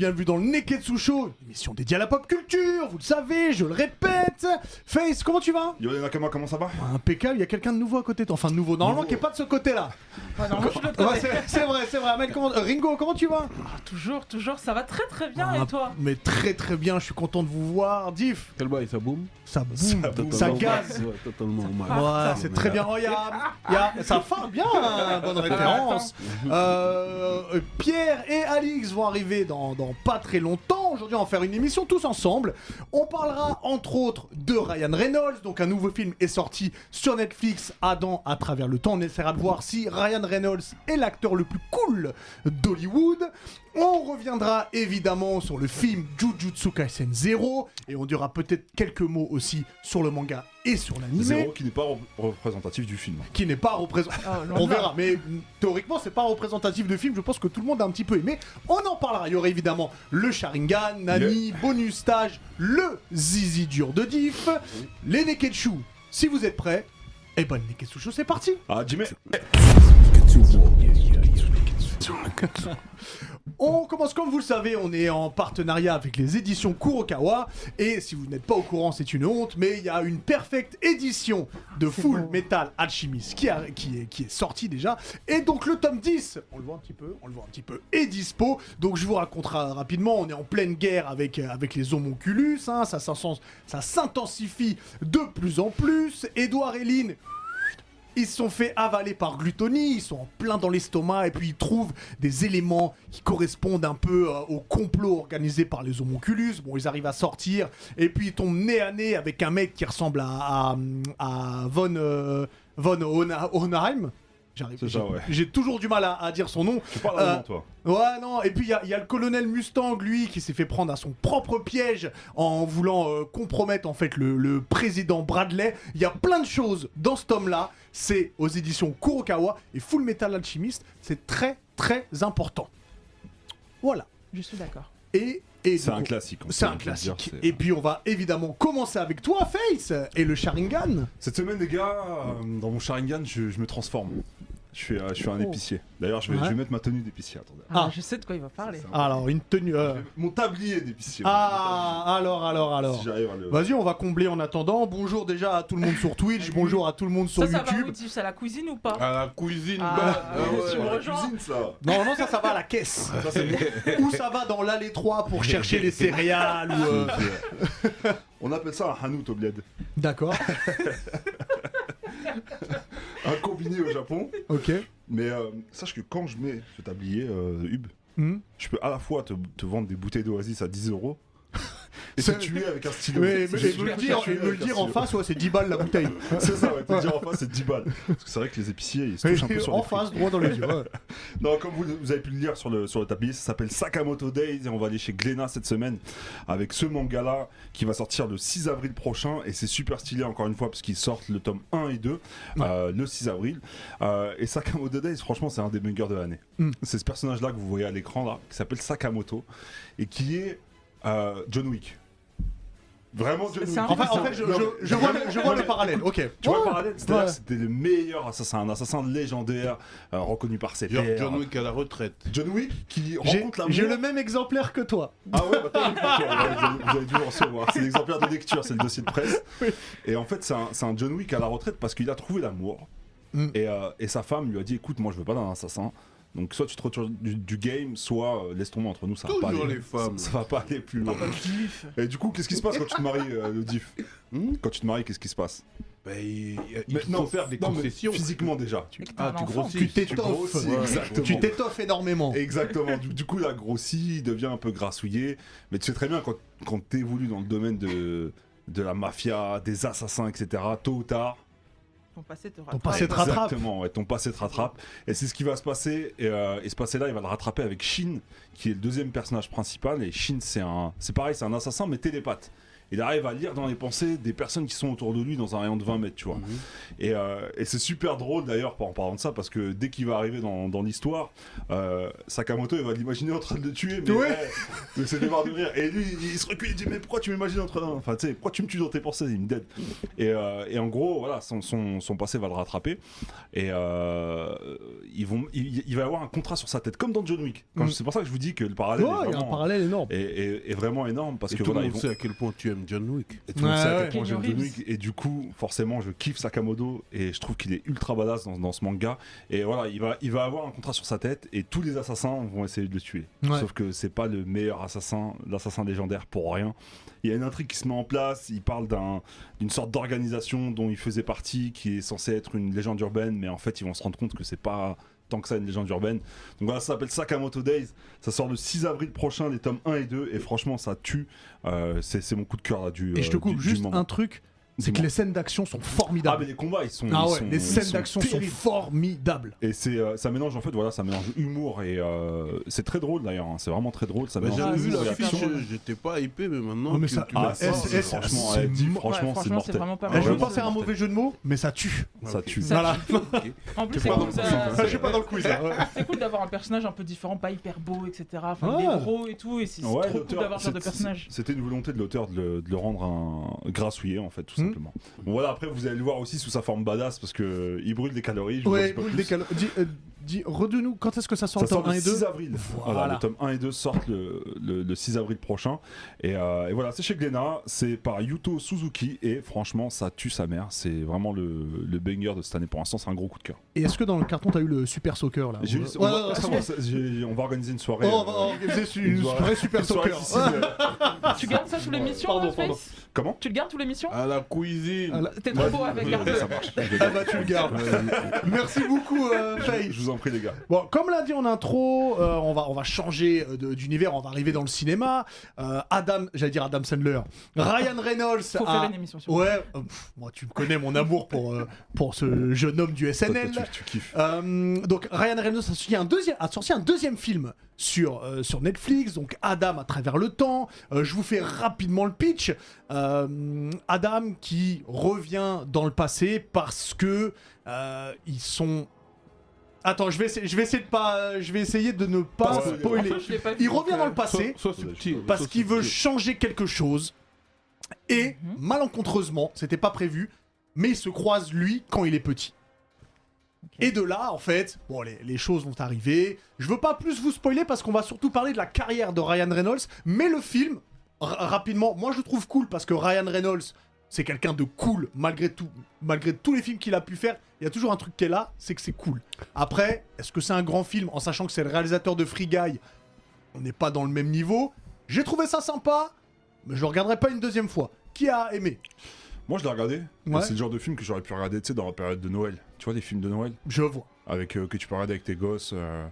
bienvenue dans le Neketsu Show, émission dédiée à la pop culture, vous le savez, je le répète. Face, comment tu vas? Yo les Nakama, comment ça va? Impeccable, il y a quelqu'un de nouveau à côté de toi, enfin de nouveau, normalement qui est pas de ce côté-là. Ouais, non, moi, je suis de l'autre Ouais, côté. c'est c'est vrai, c'est vrai. Amel, comment- euh, Ringo, comment tu vas? Ah, toujours, toujours, ça va très très bien Ah, et toi? Mais très très bien, je suis content de vous voir. Diff, Quel bail, ça boum? Ça boum, ça Totalement. gaz. Ouais, totalement mal. Ouais, ça. c'est très bien. Oh, y a, y a- ça fait bien, hein, bonne référence. Euh, euh, Pierre et Alix vont arriver dans, dans pas très longtemps. Aujourd'hui, on va faire une émission tous ensemble. On parlera entre autres de Ryan Reynolds. Donc, un nouveau film est sorti sur Netflix, Adam à travers le temps. On essaiera de voir si Ryan Reynolds est l'acteur le plus cool d'Hollywood. On reviendra évidemment sur le film Jujutsu Kaisen Zero et on dira peut-être quelques mots aussi sur le manga et sur l'anime Zéro qui n'est pas re- représentatif du film. qui n'est pas représentatif. Loin On verra, mais théoriquement, c'est pas représentatif de film. Je pense que tout le monde a un petit peu aimé. On en parlera. Il y aura évidemment le Sharingan, Nami, bonus stage, le Zizi dur de Diff, les Neketsu. Si vous êtes prêts, et ben, le Neketsu Show, c'est parti. Ah, Jimmy On commence comme vous le savez, on est en partenariat avec les éditions Kurokawa et si vous n'êtes pas au courant, c'est une honte, mais il y a une perfecte édition de Full Metal Alchemist qui, a- qui, est, qui est sortie déjà et donc le tome 10, on le voit un petit peu, on le voit un petit peu, est dispo. Donc je vous raconterai rapidement, on est en pleine guerre avec, euh, avec les homonculus, hein, ça, ça s'intensifie de plus en plus. Edouard et Lynn ils se sont fait avaler par glutonie, ils sont en plein dans l'estomac et puis ils trouvent des éléments qui correspondent un peu euh, au complot organisé par les homonculus. Bon, ils arrivent à sortir et puis ils tombent nez à nez avec un mec qui ressemble à, à, Von, euh. J'arrive- C'est ça, j'ai- ouais. J'ai toujours du mal à, à dire son nom. Tu parles Euh, allemand, toi Ouais, non, et puis il y, a- il y a le colonel Mustang, lui, qui s'est fait prendre à son propre piège en voulant euh, compromettre en fait le, le président Bradley. Il y a plein de choses dans ce tome-là. C'est aux éditions Kurokawa et Full Metal Alchemist. C'est très très important. Voilà. Je suis d'accord. Et, et C'est un classique. C'est un dire, classique. c'est- Et puis on va évidemment commencer avec toi, Face, et le Sharingan. Cette semaine, les gars, euh, dans mon Sharingan, je, je me transforme. Je suis, euh, je suis un Oh. épicier. D'ailleurs, je vais, Ouais. je vais mettre ma tenue d'épicier. Attendez. Ah, Ah. Je sais de quoi il va parler. C'est Alors, une tenue. euh, Mon tablier d'épicier. Ah, alors, alors, alors. Si j'arrive à le. Vas-y, on va combler en attendant. Bonjour déjà à tout le monde sur Twitch, bonjour à tout le monde sur Ça, ça va YouTube. où Diff C'est à la cuisine ou pas À la cuisine, Ah, bah, ah ouais, tu me la rejoins cuisine, ça. Non, non, ça, ça va à la caisse. Ça, c'est Ou ça va dans l'allée 3 pour chercher les céréales ou. euh, On appelle ça un hanout au bled. D'accord, Un combiné au Japon. ok. Mais euh, sache que quand je mets ce tablier, euh, Hub, Hmm. je peux à la fois te, te vendre des bouteilles d'Oasis à 10 euros et C'est- tuer avec un stylo. Mais, mais- juste me le dire, me le en face, ouais, c'est 10 balles la bouteille. C'est ça, ouais, te dire en face, c'est 10 balles. Parce que c'est vrai que les épiciers, ils se touchent un peu sur en les face, droit dans les yeux. ouais. Non, comme vous, vous avez pu le lire sur le, sur le tablier, ça s'appelle Sakamoto Days et on va aller chez Glénat cette semaine avec ce manga-là qui va sortir le 6 avril prochain et c'est super stylé encore une fois parce qu'ils sortent le tome 1 et 2 euh, le 6 avril. Euh, et Sakamoto Days, franchement, c'est un des bangers de l'année. Mm. C'est ce personnage-là que vous voyez à l'écran là, qui s'appelle Sakamoto et qui est euh, John Wick. Vraiment John Wick. En fait, en fait je, Non, je- je vois, le- je vois le parallèle. Ok. Tu vois le parallèle C'est-à-dire que c'était le meilleur assassin, un assassin légendaire, euh, reconnu par ses pairs. John Wick à la retraite. John Wick qui J'ai rencontre l'amour. j'ai le même exemplaire que toi. Ah ouais, bah, t'as vous, avez, vous avez dû le recevoir. C'est l'exemplaire de lecture, c'est le dossier de presse. Et en fait, c'est un, c'est un John Wick à la retraite parce qu'il a trouvé l'amour. Mm. Et, euh, et sa femme lui a dit écoute, moi je veux pas d'un assassin. Donc soit tu te retires du, du game, soit euh, laisse tomber entre nous, ça va pas Toujours aller. les femmes. Ça, ça va pas aller plus loin. Et du coup, qu'est-ce qui se passe quand tu te maries, euh, le diff Hmm Quand tu te maries, qu'est-ce qui se passe Bah, il, il Mais faut faire des non, mais concessions. Physiquement déjà. T'as Ah, un tu enfant. grossis. Tu t'étoffes. grossis, Ouais. exactement. Tu t'étoffes énormément. Exactement. Du, du coup, il a grossi, il devient un peu grassouillé. Mais tu sais très bien, quand, quand tu évolues dans le domaine de, de la mafia, des assassins, etc., tôt ou tard, Ton passé te Ton rattrape. passé te rattrape. exactement, ouais, ton passé te rattrape. Et c'est ce qui va se passer. Et, euh, et ce passé-là, il va le rattraper avec Shin, qui est le deuxième personnage principal. Et Shin, c'est un, c'est pareil, c'est un assassin, mais télépathe. Il arrive à lire dans les pensées des personnes qui sont autour de lui dans un rayon de 20 mètres, tu vois. Mhm. Et, euh, et c'est super drôle d'ailleurs en parlant de ça parce que dès qu'il va arriver dans, dans l'histoire, euh, Sakamoto il va l'imaginer en train de le tuer, mais Ouais. ouais, mais c'est des de rire. Et lui il, il se recule, il dit mais pourquoi tu m'imagines en train, enfin tu sais, pourquoi tu me tues dans tes pensées, il me dead. Et, euh, et en gros voilà, son, son, son passé va le rattraper et euh, ils vont, il, il va avoir un contrat sur sa tête comme dans John Wick. Mm. C'est pour ça que je vous dis que le parallèle Ouais, est il y a un vraiment, parallèle énorme. est, est- est vraiment énorme parce Et que tout voilà, ils monde vont- sait à quel point tu aimes John Wick. et tout le monde sait à ouais. quel point Keanu j'aime John. Wick. Et du coup, forcément, je kiffe Sakamoto et je trouve qu'il est ultra badass dans, dans ce manga. Et voilà, il va, il va avoir un contrat sur sa tête et tous les assassins vont essayer de le tuer. Ouais. Sauf que c'est pas le meilleur assassin, l'assassin légendaire pour rien. Il y a une intrigue qui se met en place. Il parle d'un- d'une sorte d'organisation dont il faisait partie, qui est censée être une légende urbaine, mais en fait, ils vont se rendre compte que c'est pas tant que ça une légende urbaine. Donc voilà, ça s'appelle Sakamoto Days. Ça sort le 6 avril prochain, les tomes 1 et 2. Et franchement, ça tue. Euh, c'est mon coup de cœur là du. Et je te euh, coupe du- juste un truc, c'est que les scènes d'action sont Ah, formidables. mais les combats, ils sont. Ah ils ouais, sont- les scènes d'action sont formidables. Et c'est, euh, ça mélange en fait, voilà, ça mélange humour et euh, c'est très drôle d'ailleurs. hein, c'est vraiment très drôle. Ça Bah, mélange Ah, vu action. super j'étais pas hypé, mais maintenant. Oh, mais que ça- Ah, c'est- S- franchement, c'est ouais, franchement, Ouais, c'est franchement, c'est mortel. vraiment pas Eh, mal. je veux pas faire un mauvais jeu de mots, mais ça tue. Ça tue. Ça Voilà. En plus, ça- sens, Je suis pas dans le quiz. hein, ouais. c'est cool d'avoir un personnage un peu différent, pas hyper beau, etc. Enfin, Ah. il est gros et tout, et c'est c'est Ouais, trop cool d'avoir ce genre de personnage. C'était une volonté de l'auteur de le, de le rendre un grassouillet en fait, tout Hmm. simplement. Bon voilà, après vous allez le voir aussi sous sa forme badass parce que euh, il brûle des calories. je Ouais, brûle des calo- Dis, euh, dis- redis-nous, quand est-ce que ça sort Ça le sort tome 1 le et 2 6 avril. Voilà. Voilà, le tome 1 et 2 sortent le, le- le 6 avril prochain. Et, euh, et voilà, c'est chez Glénat, c'est par Yuto Suzuki. Et franchement, ça tue sa mère. C'est vraiment le, le banger de cette année. Pour l'instant, c'est un gros coup de cœur. Et est-ce que dans le carton, t'as eu le Super Soccer là eu- Ouais, on, va, ouais, ouais, j'ai- on va organiser une soirée. Oh, on va euh, organiser une soirée- soirée Super une soirée Soccer. piscine, euh, Tu gardes ça sous l'émission, Pardon, là, pardon. Comment Tu le gardes sous l'émission À la cuisine. Ah, T'es trop beau avec Ouais, garde ça marche. Ah bah tu le gardes. Merci beaucoup euh, Faye. Je vous en prie, les gars. Bon, comme l'a dit en intro, euh, on, va, on va changer euh, de- d'univers, on va arriver dans le cinéma. Euh, Adam, j'allais dire Adam Sandler, Ryan Reynolds. Faut a- faire une émission sur Ouais, euh, pff, moi tu me connais mon amour pour, euh, pour ce jeune homme du Toi, SNL. toi, tu, tu kiffes. Euh, donc Ryan Reynolds a sorti un deuxième, a sorti un deuxième film sur, euh, sur Netflix, donc Adam à travers le temps. Euh, je vous fais rapidement le pitch. Euh, Adam qui revient dans le passé parce que euh, ils sont. Attends, je vais essayer, je vais essayer de pas, je vais essayer de ne pas Ouais, spoiler. Pas Il revient dans euh, le passé Sois subtil. parce qu'il veut changer quelque chose et Mhm. malencontreusement, c'était pas prévu, mais il se croise lui quand il est petit. Et de là, en fait, bon, les, les choses vont arriver. Je veux pas plus vous spoiler parce qu'on va surtout parler de la carrière de Ryan Reynolds, mais le film, ra- rapidement, moi je le trouve cool parce que Ryan Reynolds, c'est quelqu'un de cool malgré tout, malgré tous les films qu'il a pu faire. Il y a toujours un truc qui est là, c'est que c'est cool. Après, est-ce que c'est un grand film en sachant que c'est le réalisateur de Free Guy On n'est pas dans le même niveau? J'ai trouvé ça sympa, mais je le regarderai pas une deuxième fois. Qui a aimé? Moi, je l'ai regardé. Ouais. C'est le genre de film que j'aurais pu regarder, tu sais, dans la période de Noël. Tu vois, les films de Noël? Je vois. avec euh, que tu peux regarder avec tes gosses. euh,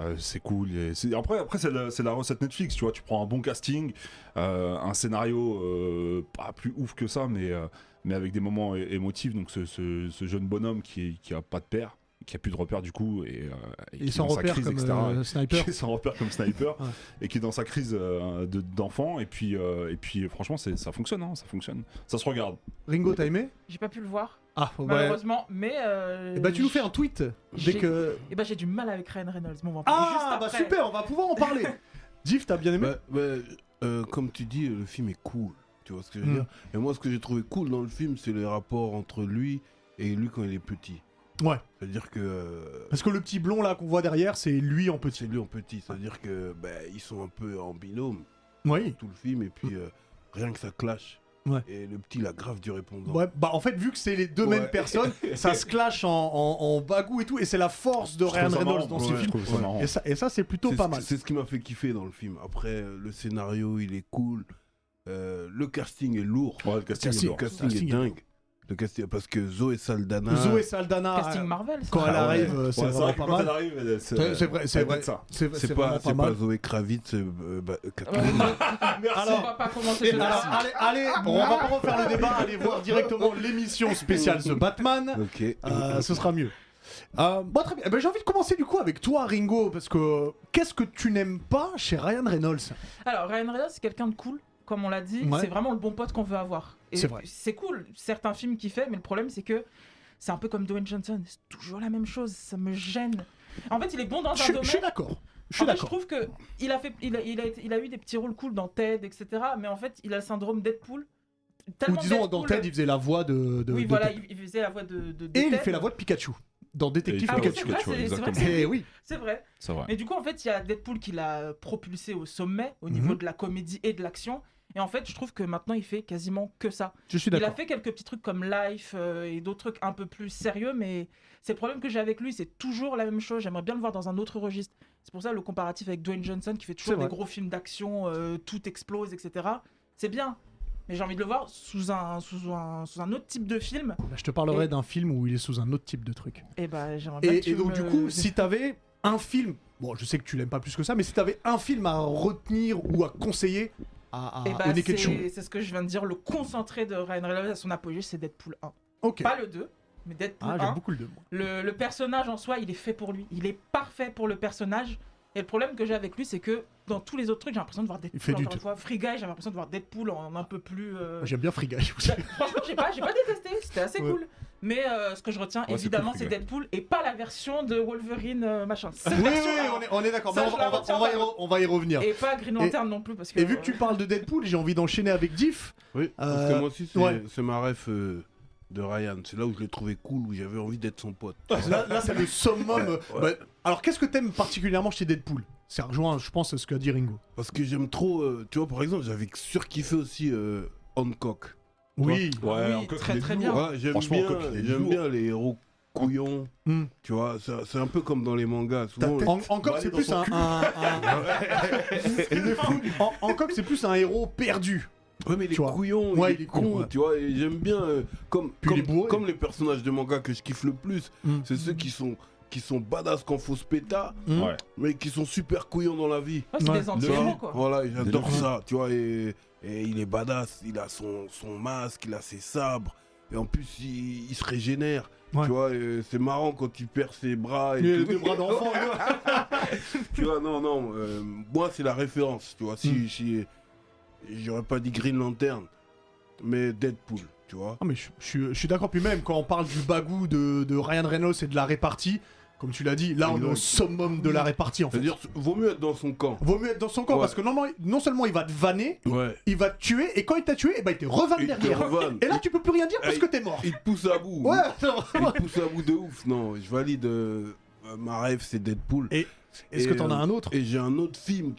euh, c'est cool. Et c'est- après, après c'est la, c'est la recette Netflix. Tu vois, tu prends un bon casting, euh, un scénario euh, pas plus ouf que ça, mais, euh, mais avec des moments é- émotifs. Donc, ce, ce- ce jeune bonhomme qui, est- qui a pas de père, qui a plus de repère du coup, et, euh, et qui est dans sa crise, comme etc. euh, sniper. qui est sans repère comme sniper Ouais. et qui est dans sa crise euh, de- d'enfant et puis euh, et puis franchement c'est ça fonctionne hein, ça fonctionne ça se regarde Ringo, t'as aimé? J'ai pas pu le voir, Ah, ouais. malheureusement, mais. euh, Eh bah tu nous fais un tweet dès j'ai- que. Eh bah j'ai du mal avec Ryan Reynolds, mais on va en parler juste Ah bah super, on va pouvoir en parler. Div, t'as bien aimé Bah, bah, euh, comme tu dis, le film est cool. Tu vois ce que je veux Mm. dire Et moi, ce que j'ai trouvé cool dans le film, c'est les rapports entre lui et lui quand il est petit. Ouais. C'est-à-dire que euh, Parce que le petit blond là qu'on voit derrière, c'est lui en petit. c'est lui en petit. C'est-à-dire que bah, ils sont un peu en binôme Oui. tout le film et puis euh, rien que ça clash. Ouais. Et le petit, il a grave du répondant. Ouais, bah en fait, vu que c'est les deux Ouais. mêmes personnes, ça se clash en, en, en bagou et tout, et c'est la force de Je Ryan Reynolds dans ça marrant. Et ça, et ça c'est plutôt pas ce- mal. C'est ce qui m'a fait kiffer dans le film. Après, euh, le scénario, il est cool. Euh, le casting est lourd. Ouais, le casting est Casting. lourd. Le casting, casting est est dingue. Le casting, parce que Zoé Saldana. Zoé Saldana, Casting euh, Marvel, ça. quand elle Ah ouais. arrive, euh, Ouais, c'est c'est vraiment vrai que pas quand elle mal. C'est c'est vrai, c'est vrai. C'est C'est c'est pas, pas pas. Zoé Kravitz. euh, euh, bah, euh, Ouais, Catherine. Merci, Alors- on va pas commencer ce Alors, allez, allez, on va pas refaire le débat, allez voir directement l'émission spéciale The Batman. ok. Euh, ce sera mieux. Euh, bon, très bien. Eh ben, J'ai envie de commencer du coup avec toi, Ringo, parce que qu'est-ce que tu n'aimes pas chez Ryan Reynolds? Alors, Ryan Reynolds, c'est quelqu'un de cool. comme on l'a dit, Ouais. c'est vraiment le bon pote qu'on veut avoir. C'est vrai. C'est cool, certains films qu'il fait, mais le problème c'est que c'est un peu comme Dwayne Johnson, c'est toujours la même chose, ça me gêne. En fait, il est bon dans un Je domaine. je suis d'accord. Je suis En fait, je trouve que il a, fait, il, a, il, a été- il a eu des petits rôles cool dans Ted, etc. Mais en fait, il a le syndrome Deadpool. Ou disons, dans Ted, il faisait la voix de. de- Oui, de voilà, Ted. il, faisait la voix de, de, de Et il fait la voix de Pikachu. Dans Détective Ah oui, Pikachu. c'est vrai, c'est- vrai Eh oui. C'est vrai. C'est vrai. Mais du coup, en fait, il y a Deadpool qui l'a propulsé au sommet au niveau Mhm. de la comédie et de l'action. Et en fait, je trouve que maintenant, il fait quasiment que ça. Je suis Il a d'accord. fait quelques petits trucs comme Life euh, et d'autres trucs un peu plus sérieux, mais c'est le problème que j'ai avec lui, c'est toujours la même chose. J'aimerais bien le voir dans un autre registre. C'est pour ça le comparatif avec Dwayne Johnson qui fait toujours des gros films d'action, euh, tout explose, etc. C'est bien. Mais j'ai envie de le voir sous un, sous un, sous un autre type de film. Là, je te parlerai Et- d'un film où il est sous un autre type de truc. Et bah, que Et, tu et donc, me- du coup, si t'avais un film, bon, je sais que tu l'aimes pas plus que ça, mais si t'avais un film à retenir ou à conseiller à, à Eh bah, au Neketsu. c'est c'est ce que je viens de dire, le concentré de Ryan Reynolds à son apogée, c'est Deadpool 1. Ok. Pas le 2, mais Deadpool Ah, 1. j'aime beaucoup le 2. moi. Le, le personnage en soi, il est fait pour lui. Il est parfait pour le personnage. Et le problème que j'ai avec lui, c'est que dans tous les autres trucs, j'ai l'impression de voir Deadpool. fait du encore tout. une fois, Free Guy, j'avais l'impression de voir Deadpool en un peu plus. euh, J'aime bien Free Guy aussi. bah, Franchement, j'ai pas, j'ai pas détesté. C'était assez Ouais. cool. Mais euh, ce que je retiens, Ouais, c'est évidemment, c'est. Deadpool et pas la version de Wolverine euh, machin. Cette Oui, oui, on est, on est d'accord. On, va, retiens on va y pas. re- on va y revenir. Et pas Green Lantern non plus. Parce que, Et vu que tu parles de Deadpool, j'ai envie d'enchaîner avec Diff. Oui, parce Euh, que moi aussi, c'est ouais. c'est ma ref euh, de Ryan. C'est là où je l'ai trouvé cool, où j'avais envie d'être son pote. Là, là, c'est le summum. Ouais, euh, ouais. bah, alors, qu'est-ce que t'aimes particulièrement chez Deadpool? Ça rejoint, je pense, ce qu'a dit Ringo. Parce que j'aime trop, euh, tu vois, par exemple, j'avais surkiffé aussi euh, Hancock. Oui. Ouais, Oui, encore très, très bien. J'aime Franchement, bien, les héros couillons. Hmm. Tu vois, c'est un peu comme dans les mangas. Souvent, En- encore, c'est plus un. son un- un- En- Hancock, c'est plus un héros perdu. Ouais, mais il Tu est vois. couillon, Ouais, il il est est cool, con, ouais. tu vois, et j'aime bien, euh, comme, comme, les personnages de manga que je kiffe le plus, Mm. c'est ceux qui sont, qui sont badass quand faut se péta, Mm. Ouais. mais qui sont super couillons dans la vie. Ouais, c'est Ouais. des anti-héros, quoi. Voilà, j'adore ça, tu vois, et, et il est badass, il a son, son masque, il a ses sabres, et en plus il, il se régénère, Ouais. tu vois, c'est marrant quand il perd ses bras et deux bras d'enfant. tu vois, non, non, euh, moi c'est la référence, tu vois, si, Mm. si j'aurais pas dit Green Lantern, mais Deadpool, tu vois. Ah, mais je, je suis- je suis d'accord. Puis même quand on parle du bagou de, de Ryan Reynolds et de la répartie, comme tu l'as dit, là on est au summum de la répartie en fait. C'est-à-dire, vaut mieux être dans son camp. Vaut mieux être dans son camp Ouais. parce que non, non, non seulement il va te vanner, Ouais. il va te tuer et quand il t'a tué, eh ben, il te revanne derrière. revanne. Et là tu peux plus rien dire parce que t'es mort. Il te pousse à bout. Ouais, c'est Il te pousse à bout de ouf. Non, je valide. euh, ma rêve, c'est Deadpool. Et Est-ce que t'en as euh, un autre? Et j'ai un autre film.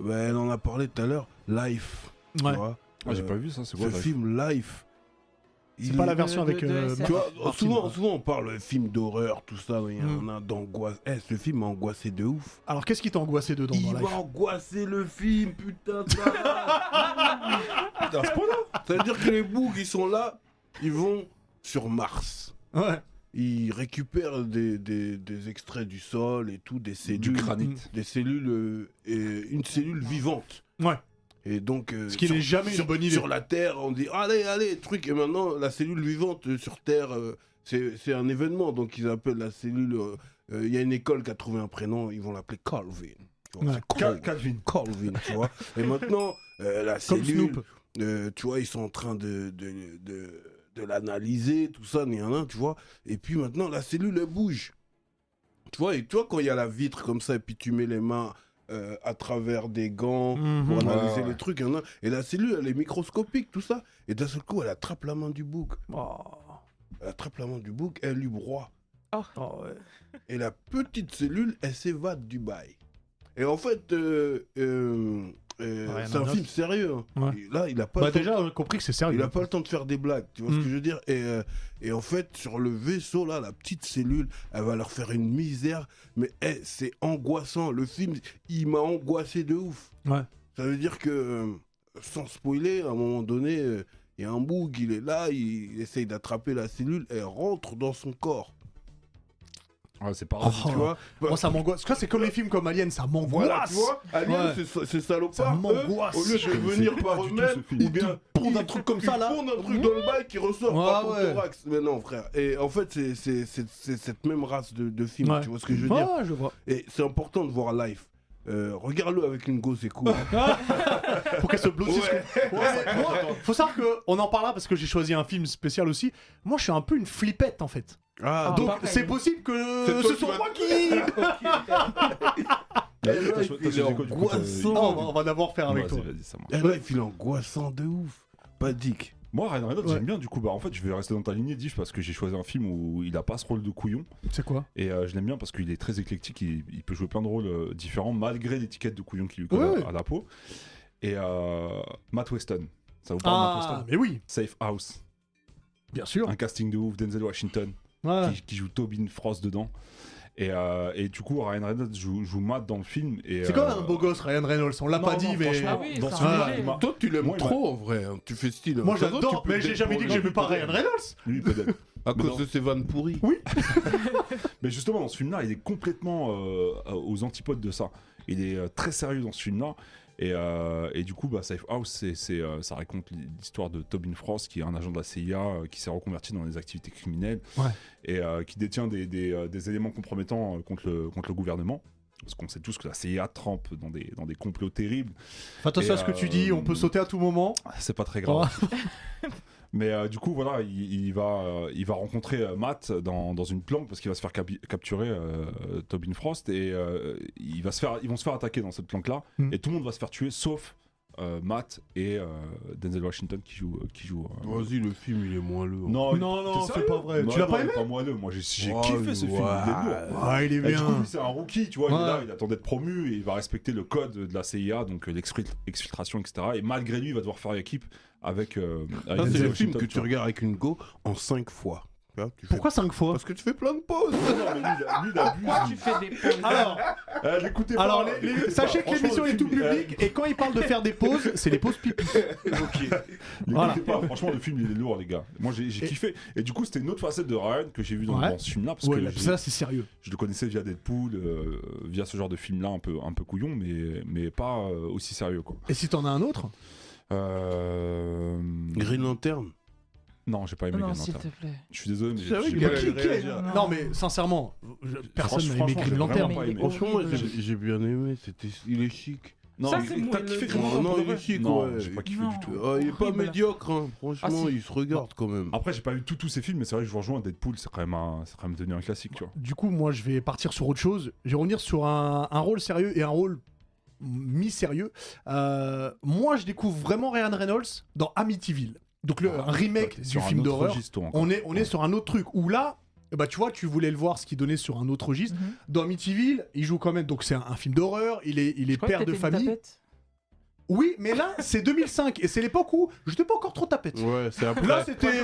Ben, elle en a parlé tout à l'heure. Life. tu Ouais. vois? Ah, j'ai Euh, pas vu ça, c'est Ce quoi ça film Life. C'est il pas la version de- avec. euh. Tu vois, Martin, souvent, ouais. souvent on parle de film d'horreur, tout ça. y Mm. en a d'angoisse. Eh, ce film m'a angoissé de ouf. Alors qu'est-ce qui t'a angoissé dedans Il m'a angoissé le film, putain. ça va. Ça veut dire que les bougs, ils sont là, ils vont sur Mars. Ouais. Ils récupèrent des, des- des extraits du sol et tout, des cellules. Du granit. Des cellules. euh, et une cellule vivante. Ouais. Et donc. euh, Ce qui sur- n'est jamais sur, une bonne idée. Sur la Terre, on dit allez, allez, truc. Et maintenant, la cellule vivante sur Terre, euh, c'est c'est un événement. Donc, ils appellent la cellule. euh, euh, Il y a une école qui a trouvé un prénom, ils vont l'appeler Calvin. Tu vois, Ouais. c'est Cal- Calvin. Calvin, tu vois. Et maintenant, euh, la Comme cellule. Snoop. Euh, tu vois, ils sont en train de, de, de, de l'analyser, tout ça, ni un, tu vois. Et puis maintenant, la cellule, elle bouge. Tu vois, et toi, quand il y a la vitre comme ça, et puis tu mets les mains euh, à travers des gants Mhm. pour analyser ouais. les trucs, et la cellule, elle est microscopique, tout ça. Et d'un seul coup, elle attrape la main du bouc. Oh. Elle attrape la main du bouc, elle lui broie. Oh, ouais. Et la petite cellule, elle s'évade du bail. Et en fait, euh, euh, euh, c'est un film sérieux. hein. Ouais. Et Là, il a pas Bah le temps- déjà on a compris que c'est sérieux. Il a pas le temps de faire des blagues, tu vois Mm. ce que je veux dire? Et, euh, et en fait, sur le vaisseau, là, la petite cellule, elle va leur faire une misère, mais eh, c'est angoissant. Le film, il m'a angoissé de ouf. Ouais. Ça veut dire que, euh, sans spoiler, à un moment donné, euh, il y a un boug, il est là, il, il essaye d'attraper la cellule, elle rentre dans son corps. Ouais, c'est pas Oh. Tu vois Moi ça m'angoisse. Que c'est comme les films comme Alien, ça m'angoisse. Voilà, tu vois Alien, Ouais. c'est- c'est Ça salopard. eux, m'angoisse. Au lieu de Je connaissais venir pas par du tout eux-mêmes, ce film. ou bien Ils te pondent un truc comme ça, là. Ils pondent un truc dans le bail qui ressort par ton ouais. thorax. Mais non, frère. Et en fait, c'est- c'est c'est- c'est cette même race de, de films. Ouais. Tu vois ce que je veux dire je vois. Et c'est important de voir Life. euh, regarde-le avec une go, c'est cool. Pour qu'elle se blottisse. Ouais. Ouais, mais moi, faut savoir qu'on en parlera parce que j'ai choisi un film spécial aussi. Moi, je suis un peu une flippette en fait. Ah, Ah, Donc, pareil. c'est possible que ce qui soit moi qui. Il est angoissant. Non, on va, on va d'abord faire avec toi. vas-y, ça marche. Eh, il file angoissant de ouf. Pas dick. Moi, Ryan Reynolds, Ouais. j'aime bien du coup. Bah, en fait, je vais rester dans ta lignée, Diff, parce que j'ai choisi un film où il a pas ce rôle de couillon. C'est quoi? Et euh, je l'aime bien parce qu'il est très éclectique. Il, il peut jouer plein de rôles euh, différents, malgré l'étiquette de couillon qui lui colle Ouais, à- ouais. à la peau. Et euh, Matt Weston. Ça vous parle, Matt Ah, Weston? mais oui, Safe House. bien sûr. Un casting de ouf. Denzel Washington, Ouais. qui, qui joue Tobin Frost dedans. Et, euh, et du coup, Ryan Reynolds joue, joue Matt dans le film. et, C'est quand euh, même un beau gosse, Ryan Reynolds? On l'a non, pas non, dit, mais. Ah oui, dans ce Toi, tu l'aimes trop en vrai. hein. Tu fais style. Moi, j'adore, mais j'ai jamais dit que j'aimais pas Ryan Reynolds. Lui, peut-être. À Mais cause de ses vannes pourries. Mais justement, dans ce film-là, il est complètement euh, aux antipodes de ça. Il est euh, très sérieux dans ce film-là. Et, euh, et du coup, bah, Safe House, euh, ça raconte l'histoire de Tobin Frost, qui est un agent de la CIA, euh, qui s'est reconverti dans les activités criminelles Ouais. et euh, qui détient des, des, des éléments compromettants contre, le, contre le gouvernement. Parce qu'on sait tous que la CIA trempe dans des, dans des complots terribles. Attention à ce que tu dis, on peut sauter à tout moment. C'est pas très grave. Mais euh, du coup, voilà, il, il va, euh, il va rencontrer euh, Matt dans, dans une planque parce qu'il va se faire capturer Tobin Frost et il va se faire, ils vont se faire attaquer dans cette planque-là Mm. et tout le monde va se faire tuer sauf euh, Matt et euh, Denzel Washington qui joue. Qui joue euh, Vas-y, le film, il est moelleux. Non, Non, non, t'es c'est pas vrai. Non, Tu l'as non, pas il est aimé Pas moelleux. Moi, j'ai Oh, kiffé ce film. Il est lourd. Ah, il est du bien. c'est un rookie, tu vois, il est là, il attend d'être promu et il va respecter le code de la CIA, donc euh, l'exfiltration, etc. Et malgré lui, il va devoir faire équipe avec. euh, avec c'est le film que tu regardes avec une go en 5 fois. Tu fais- Pourquoi 5 fois Parce que tu fais plein de pauses. Non, mais lui, il a- lui, il abuse, Pourquoi tu fais des pauses Alors, l'écoutez pas, alors les- les- l'écoutez sachez pas. que l'émission est tout film, eh, public et quand il parle de faire des pauses, c'est les pauses pipi. Voilà. pas, franchement, le film il est lourd, les gars. Moi j'ai j'ai Et- kiffé. Et du coup, c'était une autre facette de Ryan que j'ai vu dans, Ouais. dans ce film-là. Parce Ouais, que là, j'ai- ça c'est sérieux. je le connaissais via Deadpool, euh, via ce genre de film-là un peu, un peu couillon, mais, mais pas euh, aussi sérieux, quoi. Et si t'en as un autre? Euh... Green Lantern. Non, j'ai pas aimé Non, Green s'il Lantern. te plaît. Je suis désolé, mais C'est vrai j'ai qu'il pas. Qui- qui est- Non, mais sincèrement, je- personne n'a aimé franchement, Green j'ai Lantern. vraiment pas aimé. Franchement, moi, j'ai j'ai bien aimé. C'était, il est chic. Non, Ça, mais c'est t'as moelleux. kiffé Non, Green Lantern non, pour de il est vrai chic, Non, ouais. j'ai pas kiffé Non. du tout. Euh, il est pas Horrible. médiocre, hein. franchement, Ah, si. il se regarde quand même. Après, j'ai pas vu tous tous ces films, mais c'est vrai que je vous rejoins. Deadpool, c'est quand même un, c'est quand même devenu un classique, tu vois. Du coup, moi, je vais partir sur autre chose. Je vais revenir sur un, un rôle sérieux et un rôle mi-sérieux. Euh, moi, je découvre vraiment Ryan Reynolds dans Amityville. Donc, le, un remake du film d'horreur. On est, on est sur un autre truc où là, bah, tu vois, tu voulais le voir ce qu'il donnait sur un autre registre. Mhm. Dans Amityville, il joue quand même. Donc, c'est un, un film d'horreur. Il est, il est Je père de famille. tapette. Oui, mais là, c'est 2005 et c'est l'époque où j'étais pas encore trop tapette. Ouais, c'est. Là, c'était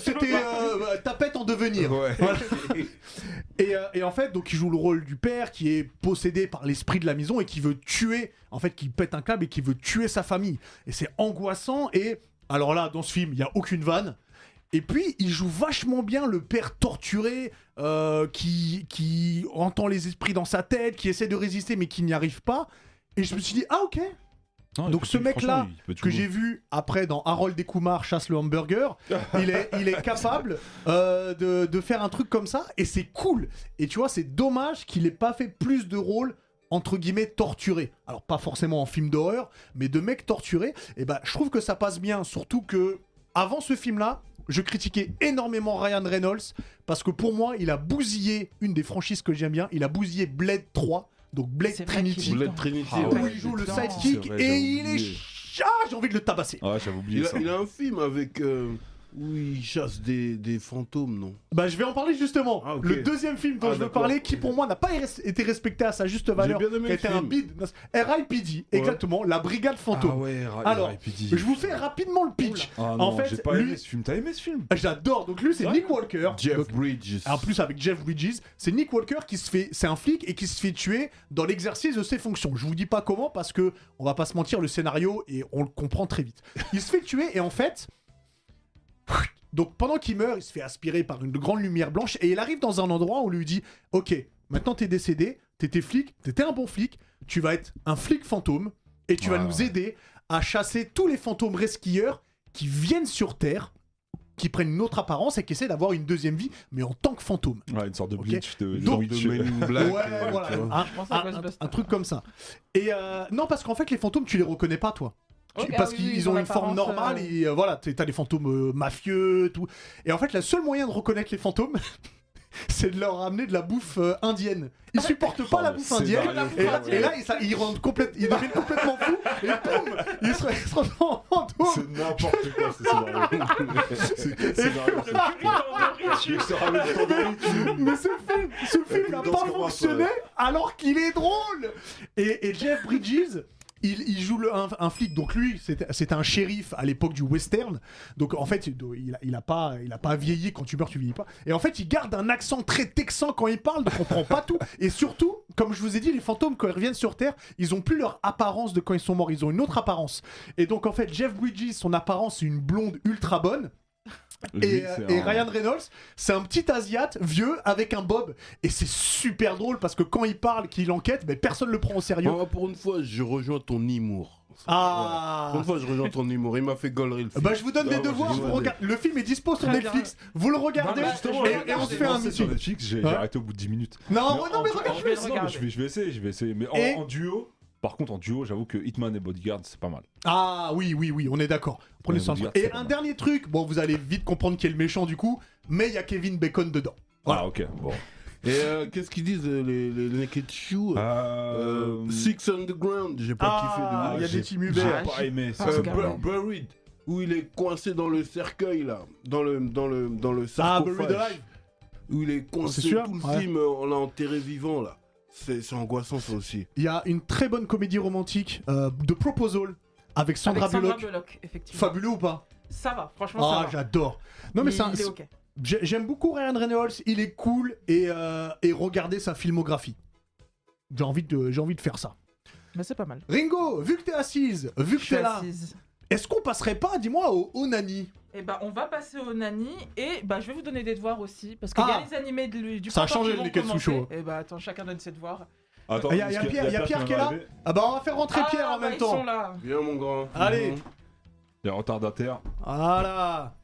c'était euh, tapette en devenir. Ouais. Voilà. Et, euh, et en fait, donc il joue le rôle du père qui est possédé par l'esprit de la maison et qui veut tuer, en fait, qui pète un câble et qui veut tuer sa famille. Et c'est angoissant. Et alors là, dans ce film, il y a aucune vanne. Et puis, il joue vachement bien le père torturé euh, qui, qui entend les esprits dans sa tête, qui essaie de résister mais qui n'y arrive pas. Et je me suis dit, ah ok, Non, donc ce mec-là, que j'ai vu après dans Harold et Kumar chasse le hamburger, il est, il est capable euh, de, de faire un truc comme ça et c'est cool. Et tu vois, c'est dommage qu'il ait pas fait plus de rôles entre guillemets torturés. Alors pas forcément en film d'horreur, mais de mecs torturés. Et ben, je trouve que ça passe bien, surtout que avant ce film-là. Je critiquais énormément Ryan Reynolds parce que pour moi, il a bousillé une des franchises que j'aime bien. Il a bousillé Blade 3, donc Blade Trinity, Blade Trinity. Ah où ouais. il joue le sidekick vrai, et il est. Ah, j'ai envie de le tabasser. Ah, j'avais oublié Il a, ça. il a un film avec. euh, où il chasse des, des fantômes, non Bah, je vais en parler justement. Ah. Le deuxième film dont Ah, je veux parler, qui pour moi n'a pas été respecté à sa juste valeur, qui été un bid. R.I.P.D. Exactement, la brigade fantôme. Ah ouais, Alors. Je vous fais rapidement le pitch. Ah En fait, j'ai pas lui- aimé ce film. T'as aimé ce film? J'adore. Donc lui, c'est. Nick Walker. Jeff Donc, Bridges. en plus avec Jeff Bridges, c'est Nick Walker qui se fait, c'est un flic et qui se fait tuer dans l'exercice de ses fonctions. Je vous dis pas comment parce que on va pas se mentir, le scénario et on le comprend très vite. Il se fait tuer et en fait, donc pendant qu'il meurt, il se fait aspirer par une grande lumière blanche et il arrive dans un endroit où on lui dit, ok, maintenant t'es décédé, t'étais flic, t'étais un bon flic, tu vas être un flic fantôme et tu vas nous aider à chasser tous les fantômes resquilleurs qui viennent sur Terre qui prennent une autre apparence et qui essaient d'avoir une deuxième vie, mais en tant que fantôme. Ouais, une sorte de bleach de, de Donc, Witch. de Men in Black, ouais, euh, voilà, un truc comme ça. Et euh, non, parce qu'en fait, les fantômes, tu les reconnais pas, toi. Parce ah oui, qu'ils ils ont une forme normale euh, et euh, voilà, t'as des fantômes euh, mafieux, tout. Et en fait, le seul moyen de reconnaître les fantômes, c'est de leur amener de la bouffe euh, indienne. Ils supportent pas Oh, la bouffe indienne. scénario, Et là, ouais. et là, ils, ça- ils rendent complète, ils deviennent complètement fous et boum, ils se, ils se retrouvent en fantôme. C'est n'importe quoi ce scénario. c'est. Mais ce film, ce film n'a pas fonctionné alors qu'il est drôle. Et, et Jeff Bridges. Il, joue un, flic, donc lui c'était un shérif à l'époque du western, donc en fait il, il, a, pas, il a pas vieilli, quand tu meurs tu vieillis pas, et en fait il garde un accent très texan quand il parle, donc on comprend pas tout, et surtout, comme je vous ai dit, les fantômes quand ils reviennent sur Terre, ils ont plus leur apparence de quand ils sont morts, ils ont une autre apparence, et donc en fait Jeff Bridges, son apparence c'est une blonde ultra bonne, et, euh, et Ryan Reynolds, c'est un petit Asiate vieux avec un bob. Et c'est super drôle parce que quand il parle, qu'il enquête, mais personne le prend au sérieux. Ah, pour une fois, je rejoins ton humour. Ah Pour une fois, je rejoins ton humour. Il m'a fait gaulerie le film. Bah je vous donne des Ah, moi, devoirs, vous le film est dispo sur Netflix, vous le regardez justement, et, on se fait un lancé sur meeting. Netflix, j'ai j'ai Hein arrêté au bout de 10 minutes. Non, Mais non en- mais regarde, je vais je vais, je vais essayer, je vais essayer. Mais en duo, par contre, en duo, j'avoue que Hitman et Bodyguard, c'est pas mal. Ah oui, oui, oui, on est d'accord. Prenez Ouais, soin de vous ça. Et pas un mal. dernier truc, bon vous allez vite comprendre qui est le méchant du coup, mais il y a Kevin Bacon dedans. Voilà. Ah, ok, bon. Et euh, qu'est-ce qu'ils disent, euh, les, les Naked Shoe Euh, euh, Six Underground, j'ai pas Ah, kiffé de il y a j'ai- des team J'ai Hubert. pas aimé ça. Ah, Euh, Bur- carré. Buried, où il est coincé dans le cercueil là, dans le dans le dans le Ah, Buried Alive. où il est coincé C'est sûr tout le Ouais. film, on l'a enterré vivant là. C'est angoissant ça aussi. Il y a une très bonne comédie romantique euh, de Proposal avec Sandra Avec Sandra Bullock. Bullock, effectivement. Fabuleux ou pas? Ça va, franchement, ça Ah, va. j'adore. Non mais Il- c'est un- il est ok. J'ai- J'aime beaucoup Ryan Reynolds, il est cool et, euh, et regardez sa filmographie. J'ai envie, de, j'ai envie de faire ça. Mais c'est pas mal. Ringo, vu que t'es assise, vu que t'es là, est-ce qu'on passerait pas, dis-moi, au Onani Et bah, on va passer au Nani et bah, je vais vous donner des devoirs aussi parce qu'il y Ah. a les animés de- du Ça a printemps changé qui le vont Neketsu commencer. Show. Et bah, attends, chacun donne ses devoirs. Attends, Il y a- y a qu'il Pierre- il y a Pierre qui est là arrivé. Ah bah on va faire rentrer Pierre en bah, même ils temps. sont là. Viens mon grand. Allez. Mhm. Il y a un retardataire. Voilà.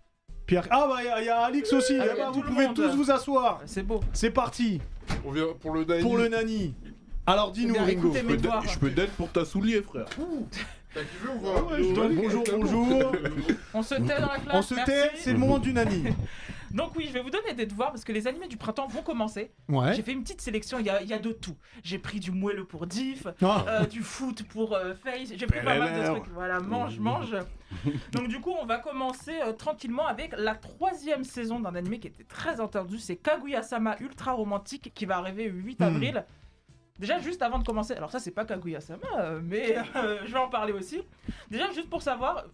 Pierre. Ah bah il y a- il y, a Alix aussi. Ah, Eh il y a bah, tout vous le pouvez monde. tous vous asseoir. C'est beau. C'est parti On vient pour le Nani. pour le Nani. Alors dis-nous Bien, Ringo. écoutez Je mes peux devoirs. d'aide- Je peux d'aide pour ta soulier, frère. T'as kiffé ou pas Ouais, je dois- Bonjour, bonjour. On se tait dans la classe. On se tait, c'est le moment du Nani. Donc oui, je vais vous donner des devoirs parce que les animés du printemps vont commencer. Ouais. J'ai fait une petite sélection, il y a, il y a de tout. J'ai pris du moelleux pour Diff, Ah. euh, du foot pour euh, Face, j'ai pris pas mal de trucs. Voilà, mange, mange. Donc du coup, on va commencer euh, tranquillement avec la troisième saison d'un animé qui était très attendu, c'est Kaguya-sama Ultra Romantique qui va arriver le 8 Hmm. avril. Déjà, juste avant de commencer, alors ça c'est pas Kaguya-sama, euh, mais euh, je vais en parler aussi. Déjà, juste pour savoir,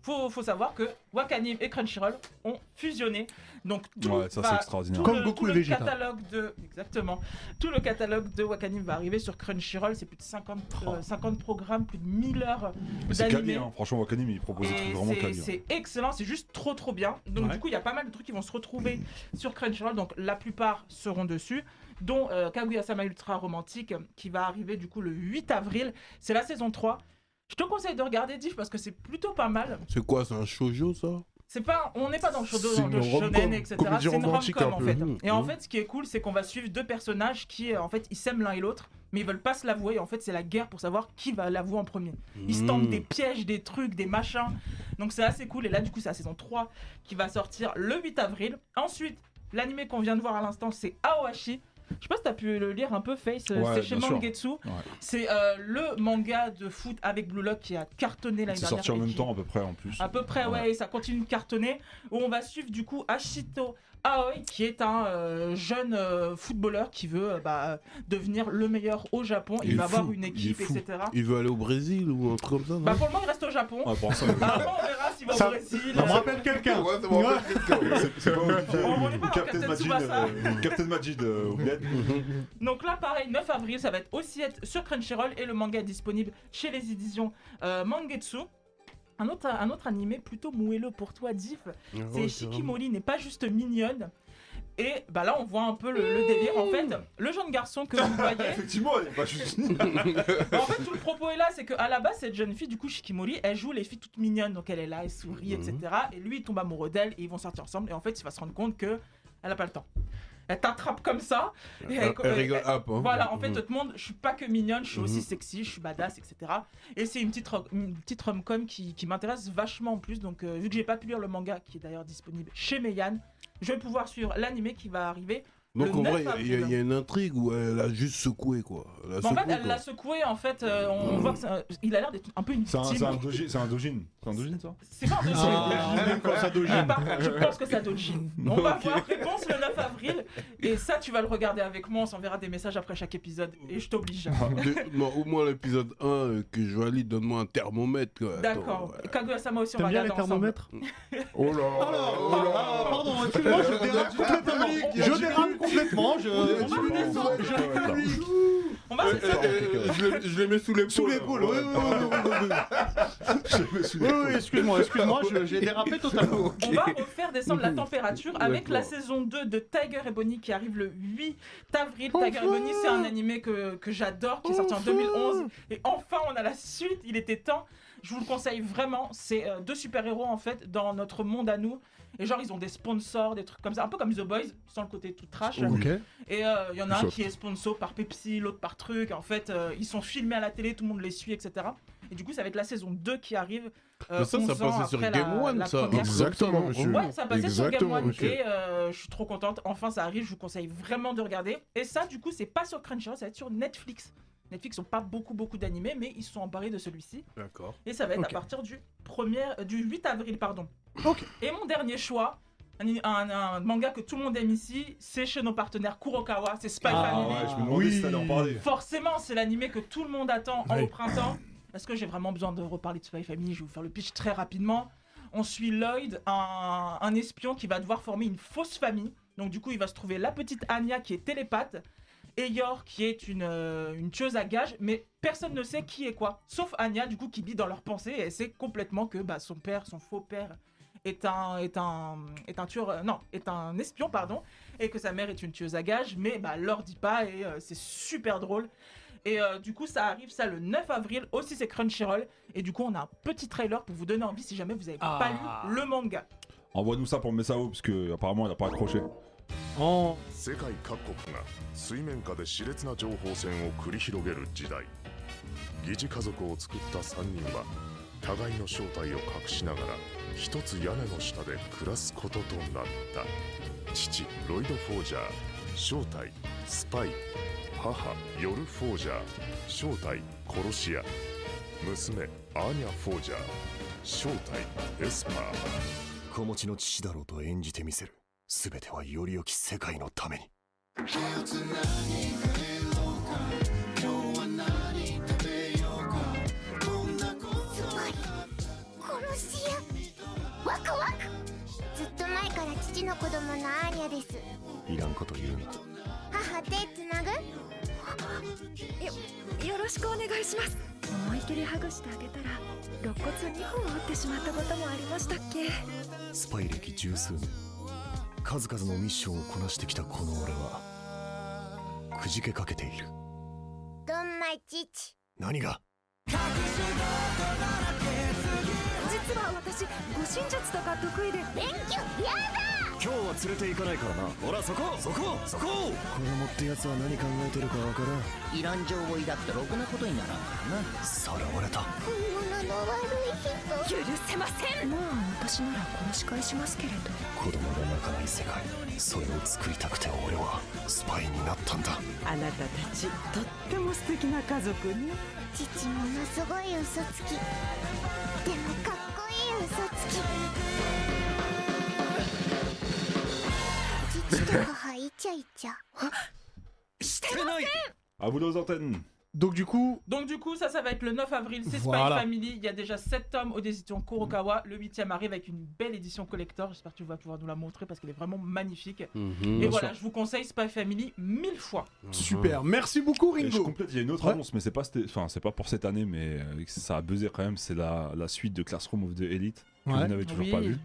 faut, faut savoir que Wakanim et Crunchyroll ont fusionné. Donc tout Ouais, ça, va- c'est extraordinaire. tout Comme le- Goku tout le catalogue de exactement tout le catalogue de Wakanim va arriver sur Crunchyroll. C'est plus de 50, Oh. euh, 50 programmes, plus de 1000 heures Mais c'est hein. franchement, Wakanim, il propose des trucs vraiment hein. c'est excellent, c'est juste trop trop bien. Donc Ouais. du coup, il y a pas mal de trucs qui vont se retrouver sur Crunchyroll. Donc la plupart seront dessus, dont euh, Kaguya-sama Ultra Romantique qui va arriver du coup le 8 avril. C'est la saison 3. Je te conseille de regarder Diff parce que c'est plutôt pas mal. C'est quoi, c'est un shoujo ça? C'est pas, on n'est pas dans le C'est dans le shonen, etc. C'est une rom-com en fait. Et en fait, ce qui est cool, c'est qu'on va suivre deux personnages qui, euh, en fait, ils s'aiment l'un et l'autre, mais ils veulent pas se l'avouer. Et En fait, c'est la guerre pour savoir qui va l'avouer en premier. Ils se Hmm. tentent des pièges, des trucs, des machins. Donc c'est assez cool. Et là, du coup, c'est la saison 3 qui va sortir le 8 avril. Ensuite, l'animé qu'on vient de voir à l'instant, c'est Aohashi. Je sais pas si t'as pu le lire un peu, Face. euh, Ouais, c'est chez. Mangetsu. Ouais. C'est euh, le manga de foot avec Blue Lock qui a cartonné l'année C'est dernière. sorti en même qui- temps, à peu près, en plus. à peu près, ouais, Ouais. et ça continue de cartonner. Où on va suivre du coup Ashito Aoi, qui est un euh, jeune euh, footballeur qui veut euh, bah, devenir le meilleur au Japon. Il, va avoir une équipe, etc. Il veut aller au Brésil ou un truc comme ça non Bah, pour le moment, il reste au Japon. Pour ça, Après, on verra s'il va Ça- au Brésil. Ça me rappelle quelqu'un. Ouais, ça me rappelle quelqu'un. c'est c'est pas Olivier. On- Captain Captain Majid, Captain Majid au. Donc là, pareil, 9 avril, ça va être aussi être sur Crunchyroll et le manga est disponible chez les éditions euh, Mangetsu. Un autre, un autre animé plutôt moelleux pour toi, Diff, Ah c'est Shikimori n'est pas juste mignonne. Et bah là, on voit un peu le, le délire. En fait, le jeune garçon que vous voyez, Effectivement, elle est pas juste. bah, en fait, tout le propos est là, c'est qu'à la base, cette jeune fille, du coup, Shikimori, elle joue les filles toutes mignonnes, donc elle est là, elle sourit, etc. Et lui, il tombe amoureux d'elle, et ils vont sortir ensemble, et en fait, il va se rendre compte que elle a pas le temps. Elle t'attrape comme ça, et Elle, elle rigole elle- up, hein. voilà, en fait, Mhm. tout le monde, je suis pas que mignonne, je suis aussi Mhm. sexy, je suis badass, etc. Et c'est une petite, une petite rom-com qui, qui m'intéresse vachement en plus. Donc, euh, vu que j'ai pas pu lire le manga, qui est d'ailleurs disponible chez Meian, je vais pouvoir suivre l'animé qui va arriver. Donc le en 9 vrai, il y, a- y une intrigue où elle a juste secoué quoi. Elle a Bon, en fait, elle l'a secoué, en fait, euh, on voit que c'est un- il a l'air d'être un peu une C'est un, victime. c'est un dojin, c'est un dojin. C'est un dojin ça C'est pas un dossier. Ah, même quand ça dojine. Ah, par contre, je pense que ça dojine. On va voir réponse le 9 avril. Et ça, tu vas le regarder avec moi. On s'enverra des messages après chaque épisode. Et je t'oblige. Non, au moins l'épisode 1 euh, que je valide, donne-moi un thermomètre. D'accord. Ouais. Kaguya-sama aussi, on va T'aimes bien les regarder ensemble. thermomètres Oh là Alors, ah, pardon, excuse-moi, je dérape complètement. Je dérape complètement. Je... On va redescendre. On va je, les, les mets sous l'épaule. Sous l'épaule, oui, oui, excuse-moi, excuse-moi, je- j'ai dérapé totalement. On va refaire descendre la température avec la saison 2 de Tiger et Bonnie qui arrive le 8 avril. Tiger et Bonnie, c'est un animé que, que j'adore, qui est sorti en 2011. Et enfin, on a la suite, il était temps. Je vous le conseille vraiment. C'est euh, deux super-héros en fait dans notre monde à nous. Et genre, ils ont des sponsors, des trucs comme ça, un peu comme The Boys, sans le côté tout trash. Ok. Et euh, il y en a un qui est sponsor par Pepsi, l'autre par truc. En fait, euh, ils sont filmés à la télé, tout le monde les suit, etc. Et du coup, ça va être la saison 2 qui arrive. euh, Mais ça, ça 11 ans passait sur Game la- One, la ça. Exactement, monsieur. Ouais, ça passait sur Game Exactement, One et euh, je suis trop contente. Enfin, ça arrive. Je vous conseille vraiment de regarder. Et ça, du coup, c'est pas sur Crunchyroll, ça va être sur Netflix. Netflix n'ont pas beaucoup beaucoup d'animés, mais ils se sont emparés de celui-ci. D'accord. Et ça va être à partir du 1er, euh, du 8 avril, pardon. Ok. Et mon dernier choix, un, un- un manga que tout le monde aime ici, c'est chez nos partenaires Kurokawa, c'est Spy Ah, Family. ouais, je me demandais si t'allais en parler. Forcément, c'est l'animé que tout le monde attend en- Oui. au printemps. Est-ce que j'ai vraiment besoin de reparler de Spy Family Je vais vous faire le pitch très rapidement. On suit Lloyd, un, un espion qui va devoir former une fausse famille. Donc du coup, il va se trouver la petite Anya qui est télépathe, et Yor qui est une, euh, une tueuse à gages, mais personne ne sait qui est quoi. Sauf Anya, du coup, qui vit dans leurs pensées, et elle sait complètement que bah, son père, son faux père, est un, est un, est un tueur, euh, non, est un espion, pardon, et que sa mère est une tueuse à gages, mais bah, elle leur dit pas, et euh, c'est super drôle. Et euh, du coup, ça arrive ça le 9 avril, aussi c'est Crunchyroll, et du coup, on a un petit trailer pour vous donner envie si jamais vous avez Ah. pas lu le manga. Envoie-nous ça pour Messao, parce que apparemment elle a pas accroché. En... 世界各国が水面下で熾烈な情報戦を繰り広げる時代疑似家族を作った3人は互いの正体を隠しながら 一つ屋根の下で暮らすこととなった。父ロイド・フォージャー。正体スパイ。母ヨル・フォージャー。正体殺し屋。娘アーニャ・フォージャー。正体エスパー。子持ちの父だろうと演じてみせる。全てはより良き世界のために。父の子供のアーニャです。いらんこと言うな。母手つなぐ？よろしくお願いします。思いっきりハグしてあげたら肋骨2本折ってしまったこともありましたっけ？スパイ歴十数年。数々のミッションをこなしてきたこの俺はくじけかけている。ドンマイ父何が？実は私護身術とか得意で。勉強や今日は連れて行かないからな。ほらそこそこそこ。子供ってやつは何考えてるかわからん。いらん情を抱くとろくなことにならんからな。さらわれた本物の悪い人。許せません。まあ私なら殺し返しますけれど。子供が泣かない世界それを作りたくて俺はスパイになったんだ。あなたたちとっても素敵な家族ね。父ものすごい嘘つき。でもかっこいい嘘つき 母イチャイチャしてない À vous les antennes. Donc du coup, Donc du coup, ça, ça va être le 9 avril, c'est Spy Voilà. Family. Il y a déjà 7 tomes aux éditions Kurokawa. Le 8ème arrive avec une belle édition collector. J'espère que tu vas pouvoir nous la montrer parce qu'elle est vraiment magnifique. Mhm. Et voilà, je vous conseille Spy Family mille fois. super. Merci beaucoup Et je Ringo. complète, il y a une autre Ouais. annonce, mais c'est pas, cette- enfin, c'est pas pour cette année, mais euh, ça a buzzé quand même. C'est la, la suite de Classroom of the Elite que Ouais. vous n'avez toujours Oui. pas vu.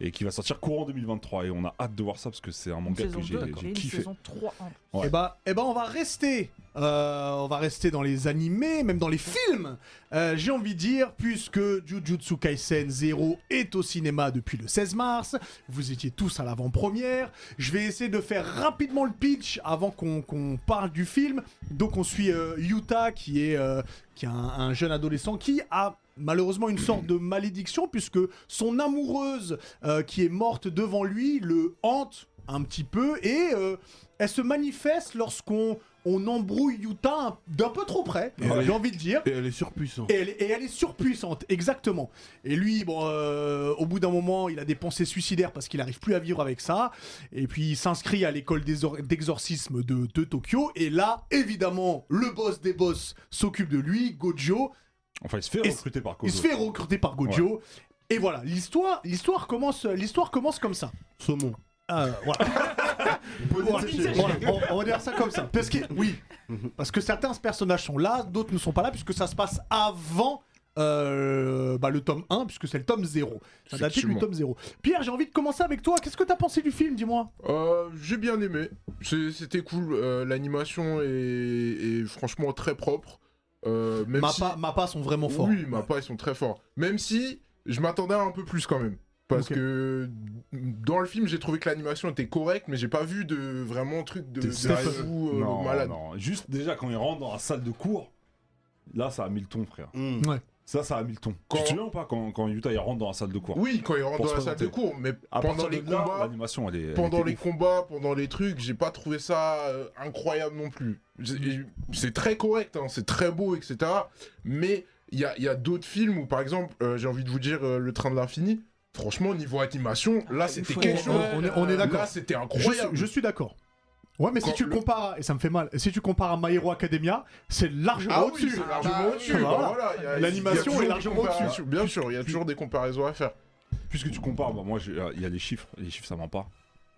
et qui va sortir courant 2023. Et on a hâte de voir ça parce que c'est un manga saison que j'ai 2 j'ai et une kiffé. saison 3 en Ouais. Et bah, eh ben, on va rester, euh, on va rester dans les animés, même dans les films. euh, J'ai envie de dire, puisque Jujutsu Kaisen 0 est au cinéma depuis le 16 mars, vous étiez tous à l'avant-première. Je vais essayer de faire rapidement le pitch avant qu'on parle du film. Donc, on suit euh, Yuta, qui est, euh, qui est un, un jeune adolescent qui a malheureusement une sorte de malédiction puisque son amoureuse euh, qui est morte devant lui le hante un petit peu et euh, elle se manifeste lorsqu'on on embrouille Yuta un- d'un peu trop près, j'ai envie de dire. Et elle est surpuissante. Et elle, et elle est surpuissante, exactement. Et lui, bon, euh, au bout d'un moment, il a des pensées suicidaires parce qu'il n'arrive plus à vivre avec ça. Et puis il s'inscrit à l'école d'exor- d'exorcisme de, de Tokyo. Et là, évidemment, le boss des boss s'occupe de lui, Gojo. Enfin, il se fait Et recruter par Il Kozo. se fait recruter par Gojo. Et voilà, l'histoire, l'histoire commence, l'histoire commence comme ça. Saumon. Euh, voilà. On, on va dire ça comme ça. Parce que, oui, parce que certains personnages sont là, d'autres ne sont pas là, puisque ça se passe avant euh, bah, le tome 1, puisque c'est le tome 0. Ça date du tome 0. Pierre, j'ai envie de commencer avec toi. Qu'est-ce que t'as pensé du film, dis-moi? Euh, j'ai bien aimé. C'est- C'était cool. Euh, L'animation est, est franchement très propre. Euh, même si... Mappa, sont vraiment forts. Oui, Mappa, ils sont très forts. Même si je m'attendais à un peu plus quand même. Parce que dans le film, j'ai trouvé que l'animation était correcte, mais j'ai pas vu de vraiment truc de, de T'es- fou, euh, non, malade. non. Juste déjà quand il rentre dans la salle de cours, là ça a mis le ton, frère. Mm. Ouais. Ça, ça a mis le ton. Quand- Tu te souviens ou pas quand, quand Yuta il rentre dans la salle de cours Oui, quand il rentre dans la salle de cours, mais À pendant les là, combats, l'animation elle est. pendant les ouf. combats, pendant les trucs, j'ai pas trouvé ça euh, incroyable non plus. C'est très correct, hein, c'est très beau, etc. Mais il y a, il y a d'autres films où, par exemple, euh, j'ai envie de vous dire euh, Le Train de l'Infini. Franchement, niveau animation, là c'était faut- quelque chose. on est- on est d'accord. Là c'était Je suis, incroyable. je suis d'accord. Ouais, mais si tu le- compares, à- et ça me fait mal, si tu compares à My Hero Academia, c'est largement Ah oui, au-dessus. c'est largement au-dessus. voilà. bah voilà, il y a- L'animation il y a toujours est des largement au-dessus. Bien sûr, il y a toujours des comparaisons à faire. Puisque tu compares, bah, moi j'ai- il y a les chiffres, les chiffres ça ment pas.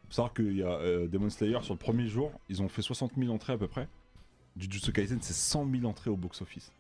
Faut savoir qu'il y a euh, Demon Slayer sur le premier jour, ils ont fait 60 000 entrées à peu près. Jujutsu Kaisen c'est 100 000 entrées au box-office.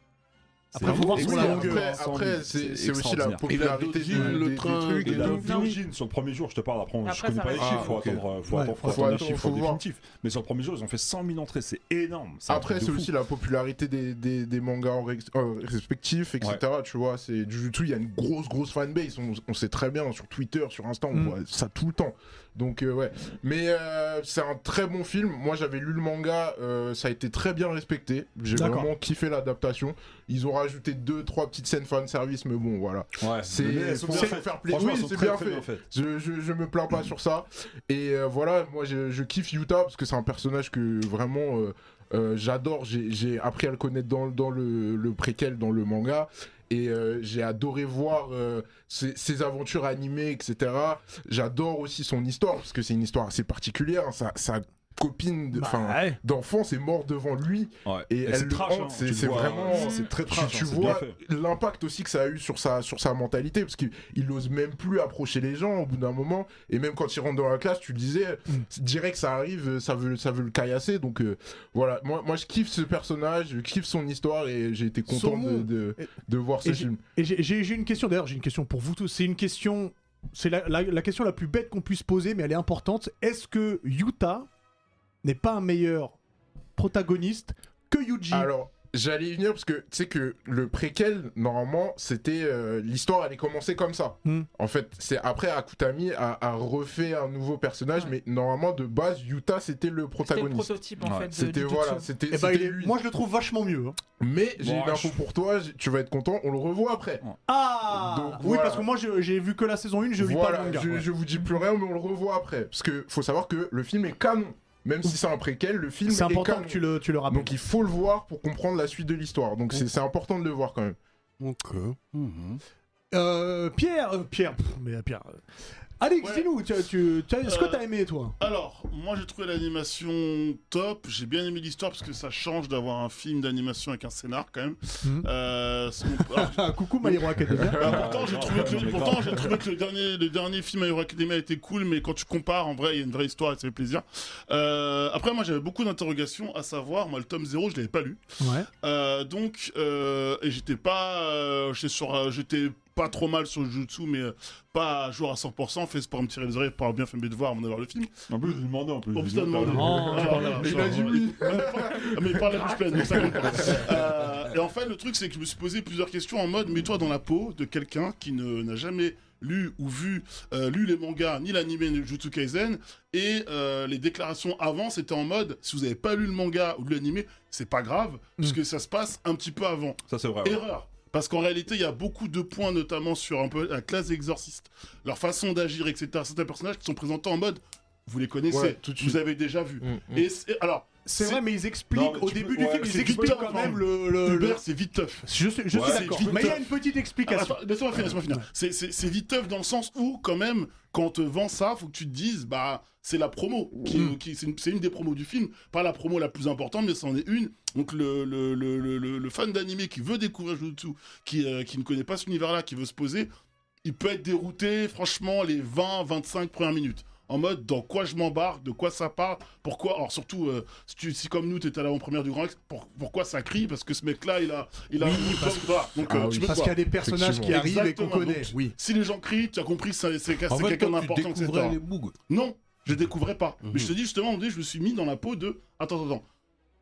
Après, faut voir sur la longueur. Après, 100 000, après, c'est aussi la popularité du- le train, la tout. Dojin sur le premier jour, je te parle, après, je Après, connais pas les chiffres, faut attendre, faut attendre, les chiffres définitifs. Mais sur le premier jour, ils ont fait 100 000 entrées, c'est énorme. Après, c'est aussi la popularité des, mangas euh, respectifs, etc. Tu vois, c'est Jujutsu, il y a une grosse, grosse fanbase. On, on sait très bien sur Twitter, sur Insta, on Mm. voit ça tout le temps. Donc, euh, ouais. Mais euh, c'est un très bon film. Moi, j'avais lu le manga, euh, ça a été très bien respecté. J'ai vraiment kiffé l'adaptation. Ils ont rajouté deux, trois petites scènes fan service, mais bon, voilà. Ouais, C'est faire plaisir. Oui, c'est bien fait. Je, je, je me plains pas sur ça. Et euh, voilà, moi je, je kiffe Yuta parce que c'est un personnage que vraiment euh, euh, j'adore. J'ai j'ai appris à le connaître dans, dans le, le préquel, dans le manga. Et euh, j'ai adoré voir euh, ses, ses aventures animées, etc. J'adore aussi son histoire parce que c'est une histoire assez particulière. hein. Sa, copine de- Bah, ouais. d'enfance est morte devant lui. Ouais. Et elle c'est hein, c'est- tu c'est vraiment- très Tu, trash. tu hein, bien vois l'impact aussi que ça a eu sur sa, sur sa mentalité, parce qu'il il ose même plus approcher les gens au bout d'un moment. Et même quand il rentre dans la classe, tu le disais, Mm. direct ça arrive, ça veut, ça veut le caillasser. Donc euh, voilà, moi, moi je kiffe ce personnage, je kiffe son histoire et j'ai été content de, de, voir ce et j'ai- film. Et j'ai- une question, d'ailleurs, j'ai une question pour vous tous. C'est une question, c'est la, la- la question la plus bête qu'on puisse poser, mais elle est importante. Est-ce que Yuta n'est pas un meilleur protagoniste que Yuji Alors, j'allais y venir parce que tu sais que le préquel, normalement, c'était. euh, L'histoire allait commencer comme ça. Hmm. En fait, c'est après Akutami a, a refait un nouveau personnage, Ouais. mais normalement, de base, Yuta, c'était le C'était le protagoniste. prototype en Ouais. fait. C'était voilà, c'était Eh ben, c'était il est- lui. Moi, je le trouve vachement mieux. hein. Mais j'ai une info pour toi, tu vas être content, on le revoit après. Ah Donc, Oui, parce que moi, je- j'ai vu que la saison 1, je lis pas voilà, le manga. je, ouais. je vous dis plus rien, mais on le revoit après. Parce que faut savoir que le film est canon. Même si c'est un préquel, le film C'est est important canon. que tu le, tu le rappelles. Donc il faut le voir pour comprendre la suite de l'histoire. Donc c'est c'est important de le voir quand même. Ok. Mhm. Euh, Pierre, euh, Pierre, pff, mais euh, Pierre. euh, Alex, Ouais. dis-nous, tu, tu- tu- est-ce que Euh, t'as aimé toi? Alors, moi j'ai trouvé l'animation top. J'ai bien aimé l'histoire parce que ça change d'avoir un film d'animation avec un scénar quand même. Mhm. Euh, c'est mon- alors, Coucou My Hero Academia. bah, pourtant, j'ai trouvé que, non, mais pourtant, pas. j'ai trouvé que le dernier, le dernier film My Hero Academia était cool, mais quand tu compares, en vrai, il y a une vraie histoire et ça fait plaisir. Euh, après, moi j'avais beaucoup d'interrogations, à savoir, moi le tome 0, je l'avais pas lu. Ouais. Euh, donc, euh, et j'étais pas, euh, j'étais sur, euh, j'étais pas trop mal sur le jutsu, mais euh, pas à jour à 100%. Fait pour me tirer les oreilles, pour bien fait mes devoirs avant d'avoir le film. En plus, je lui demandais en plus. Je lui putain, dis, demandé. Ah, Il a dit genre, oui. Ah, mais il parle la bouche pleine, donc ça compte pas. Euh, et en fait, le truc, c'est que je me suis posé plusieurs questions en mode mets-toi dans la peau de quelqu'un qui ne- n'a jamais lu ou vu euh, lu les mangas ni l'anime ni Jutsu Kaisen et euh, les déclarations avant c'était en mode si vous n'avez pas lu le manga ou l'anime c'est pas grave parce que ça se passe un petit peu avant Ça, c'est vrai. ouais. Erreur. Parce qu'en réalité, il y a beaucoup de points, notamment sur un peu la classe des exorcistes, leur façon d'agir, etc. Certains personnages qui sont présentés en mode, vous les connaissez, Ouais, tout de vous suite. avez déjà vu. Mm, mm. Et c'est- alors, C'est vrai, mais ils expliquent Non, mais au tu début peux- du ouais, film, c'est ils expliquent quand même hein. le. le- Hubert, c'est vite tough. Je suis, je suis Ouais, d'accord, c'est mais il y a une petite explication. Attends, laisse-moi finir, laisse-moi finir. C'est- C'est c'est vite tough dans le sens où, quand même, quand on te vend ça, faut que tu te dises, bah, c'est la promo. Qui, Mm. qui- c'est une, c'est une des promos du film. Pas la promo la plus importante, mais c'en est une. Donc, le, le, le, le, le- le fan d'animé qui veut découvrir Jujutsu, qui, euh, qui ne connaît pas cet univers-là, qui veut se poser, il peut être dérouté, franchement, les 20-25 premières minutes. En mode, dans quoi je m'embarque, de quoi ça parle, pourquoi. Alors, surtout, euh, si, tu, si comme nous, tu étais à l'avant-première du Grand pour- pourquoi ça crie Parce que ce mec-là, il a. Il a Oui, parce Ah euh, oui. qu'il y a des personnages qui arrivent et qu'on connaît. Donc, Oui. Si les gens crient, tu as compris, c'est quelqu'un d'important, etc. les bugs. Non, je découvrais pas. Mhm. Mais je te dis justement, je me suis mis dans la peau de. Attends, attends, attends.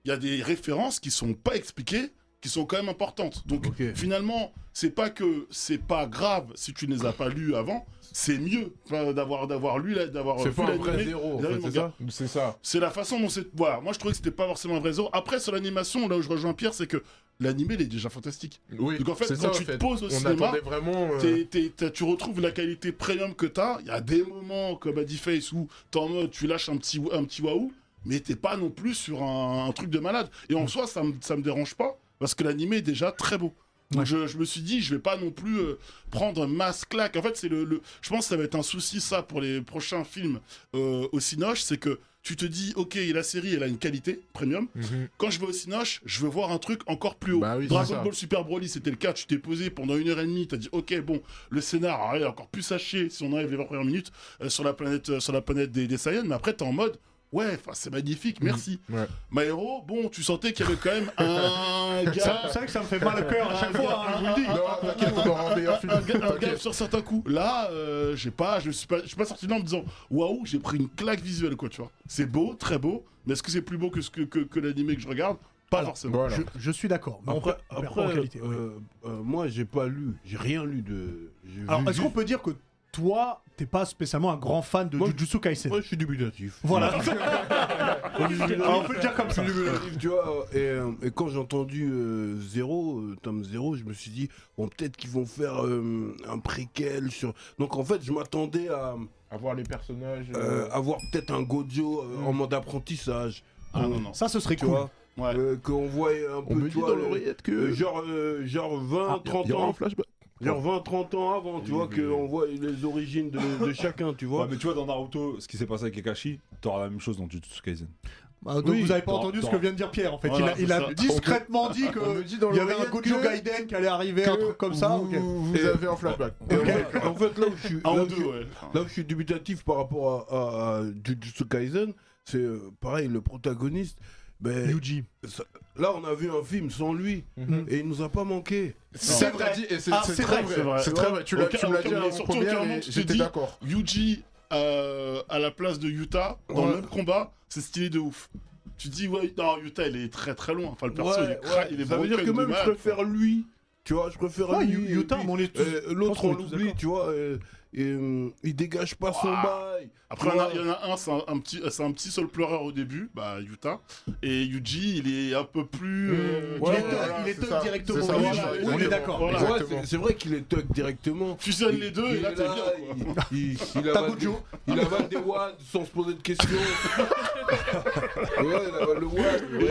Il y a des références qui sont pas expliquées, qui sont quand même importantes. Donc Ok. finalement, c'est pas que c'est pas grave si tu ne les as pas lus avant. C'est mieux d'avoir d'avoir lu, la- d'avoir C'est vu pas un vrai zéro, c'est ça C'est ça. C'est la façon dont c'est. Voilà, moi je trouvais que c'était pas forcément un vrai zéro. Après, sur l'animation, là où je rejoins Pierre, c'est que l'animé, il est déjà fantastique. Oui, Donc en fait, quand ça, en tu te poses au On cinéma, vraiment. euh, T'es- t'es- t'as- tu retrouves la qualité premium que t'as. Il y a des moments comme à D-Face où t'es en mode tu lâches un petit, un petit waouh, mais t'es pas non plus sur un, un truc de malade. Et en soi, ça me, ça me dérange pas parce que l'animé est déjà très beau. Donc Ouais. je, je me suis dit, je vais pas non plus euh, prendre masse claque. En fait, c'est le, le- je pense que ça va être un souci ça pour les prochains films euh, au Cinoche, c'est que tu te dis, ok, la série, elle a une qualité premium. mhm. Quand je vais au Cinoche, je veux voir un truc encore plus haut. Bah oui, Dragon. Ball Super Broly, c'était le cas. Tu t'es posé pendant une heure et demie. T'as dit, ok, bon, le scénar, est encore plus haché si on enlève les 20 premières minutes euh, sur la planète, euh, sur la planète des, des Saiyans. Mais après, t'es en mode, ouais, c'est magnifique, merci. Ouais. Maero, bon, tu sentais qu'il y avait quand même un gars. C'est vrai que ça me fait mal au cœur à chaque un fois, je vous le dis. Non, t'inquiète, on aura un un gars, un gars sur certains coups. Là, euh, j'ai pas, je suis pas, je suis pas sorti de là en me disant waouh, j'ai pris une claque visuelle quoi, tu vois. C'est beau, très beau, mais est-ce que c'est plus beau que ce que, que, que l'animé que je regarde? Pas Alors, forcément. Voilà. Je, je suis d'accord. Après, après, en qualité, oui. euh, euh, moi, j'ai pas lu, j'ai rien lu de. Alors, est-ce qu'on peut dire que toi, t'es pas spécialement un grand fan de Moi, Jujutsu Kaisen Moi, je suis dubitatif. Voilà. Alors, on peut le dire comme ça. Je suis dubitatif, tu vois. Et, euh, et quand j'ai entendu euh, Zéro, euh, tome 0, je me suis dit, bon, peut-être qu'ils vont faire euh, un préquel sur. Donc, en fait, je m'attendais à Avoir les personnages. euh, euh, avoir peut-être un Gojo euh, en mode apprentissage. Ah non, non. Ça, ce serait Tu cool. vois Ouais. euh, Qu'on voit un On peu. me dit dans le- l'oreillette que. euh, genre, euh, genre 20, 30 Il y aura un ans. flashback. Genre 20, 30 ans avant, tu vois, qu'on voit les origines de, de chacun, tu Ouais, vois. mais tu vois, dans Naruto, ce qui s'est passé avec Kakashi, t'auras la même chose dans Jujutsu Kaisen. Bah, donc Oui, vous avez pas dans- entendu ce que vient de dire Pierre en fait. Voilà, il a, il discrètement dit On me que dit dans il y avait un Gojo que- Gaiden qui allait arriver, un truc comme ça. Vous, ok. vous Et- avez un flashback. Et en, fait, en fait, là où je suis, Un là ou où je deux, suis- ouais. là où je suis dubitatif par rapport à, à, à Jujutsu Kaisen, c'est euh, pareil, le protagoniste. Ben, Yuji. ça- là, on a vu un film sans lui Mhm. et il nous a pas manqué. C'est vrai. vrai. dit, et c'est Ah, c'est c'est très vrai, c'est vrai. vrai. C'est très vrai. Tu l'as- tu me l'as dit mais avant surtout, première aucun moment, et tu te j'étais dis- d'accord. Yuji euh, à la place de Yuta dans le même combat, c'est stylé de ouf. Tu dis ouais, non, Yuta il est très très loin. Enfin le perso il est, cra- ouais. il est ça veut dire que de même je malade, préfère lui. Tu vois, je préfère Ouais, lui. Yu- et Yuta, puis, mais on est tous- euh, je L'autre, qu'on on est tous l'oublie, d'accord. tu vois. euh, et, euh, il dégage pas son bail. Après, il y en a- vois. il y en a un, c'est un, un petit, c'est un petit seul pleureur au début, bah Yuta. Et Yuji, il est un peu plus. euh, Il Ouais, est thug- voilà, il est c'est thug ça. directement. Ça, Oui, on est d'accord. Voilà. Ouais, Exactement. c'est- c'est vrai qu'il est tuck directement. Fusionne les deux et là Il t'es bien. là, Quoi. Il, il, il T'as avale, Gojo. il avale des wads sans se poser de questions. ouais, il avale le wad. Et lui,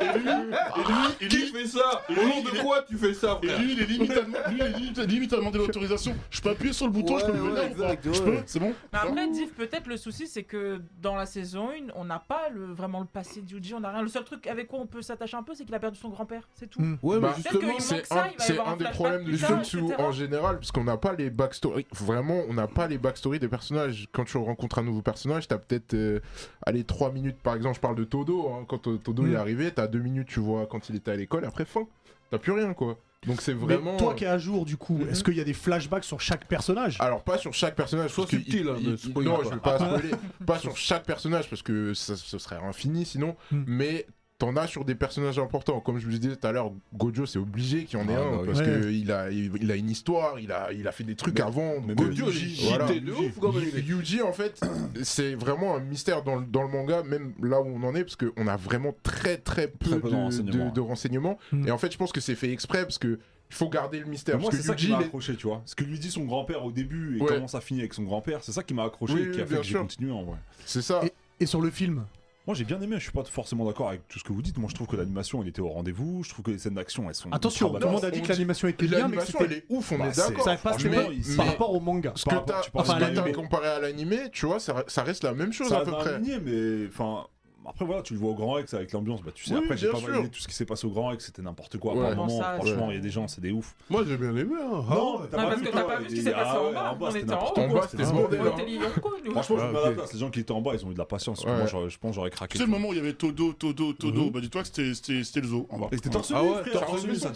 et lui, et lui, et Qui fait ça et Au nom de quoi tu fais ça, et frère lui, il est limite à, lui, il est limite, limite à demander l'autorisation. Je peux appuyer sur le bouton, je peux me venir Je peux C'est bon Mais après, Div, peut-être le souci, c'est que dans la saison 1, on n'a pas le, vraiment le passé de Yuji, on n'a rien. Le seul truc avec quoi on peut s'attacher un peu, c'est qu'il a perdu son grand-père, c'est tout. Hmm. Ouais, mais justement, qu'il manque C'est un, des problèmes du Jutsu en général, parce qu'on n'a pas les backstories. Vraiment, on n'a pas les backstories des personnages. Quand tu rencontres un nouveau personnage, t'as peut-être euh, allez 3 minutes par exemple. Je parle de Todo. hein. Quand euh, Todo Mm. est arrivé, t'as 2 minutes, tu vois quand il était à l'école. Après fin, t'as plus rien quoi. Donc c'est vraiment. Toi euh, qui es à jour, du coup, est-ce qu'il y a des flashbacks sur chaque personnage? Alors pas sur chaque personnage, soit subtil. Hein, non, pas. je vais pas spoiler. pas sur chaque personnage parce que ce serait infini sinon. Mais t'en as sur des personnages importants. Comme je vous le disais tout à l'heure, Gojo, c'est obligé qu'il en ait ah, un bah parce ouais. qu'il a, il, a une histoire, il a, il a fait des trucs avant. Mais Gojo, Yuji, de ouf, quand même. Yuji, en fait, c'est vraiment un mystère dans, dans, le manga, même là où on en est, parce qu'on a vraiment très très peu, de, de, renseignements. Hmm. Et en fait, je pense que c'est fait exprès parce qu'il faut garder le mystère. Moi, c'est ça qui m'a accroché, tu vois. Ce que lui dit son grand-père au début et comment ça finit avec son grand-père, c'est ça qui m'a accroché et qui a fait que j'ai continué en vrai. C'est ça. Et, sur le film, moi j'ai bien aimé, je suis pas forcément d'accord avec tout ce que vous dites. Moi je trouve que l'animation elle était au rendez-vous, je trouve que les scènes d'action elles sont. Attention, tout le monde a dit que l'animation était bien, mais c'était les ouf, on bah, est d'accord. Ça passe mais, mais, par rapport au manga. Ce que enfin, comparé à l'animé, tu vois, ça, reste la même chose à peu près. Animé, mais enfin après, voilà, tu le vois au Grand Rex avec l'ambiance. Bah, tu sais, après, j'ai pas sûr. validé tout ce qui s'est passé au Grand Rex. C'était n'importe quoi. Ouais. Moment, franchement, il y a des gens, c'est des ouf. Moi, j'ai bien aimé. Hein. Non, ah, mais t'as pas, parce vu, que t'as pas vu ce qui s'est passé en bas. On était en haut. C'était Franchement, je ah, me mets à la place. Les gens qui étaient en bas, ils ont eu de la patience. Moi, je pense, j'aurais craqué. Tu sais, le moment où il y avait Todo, Todo, Todo, mhm. bah, dis-toi que c'était le zoo en bas. Et t'es torse nu, ah torse nu, ça.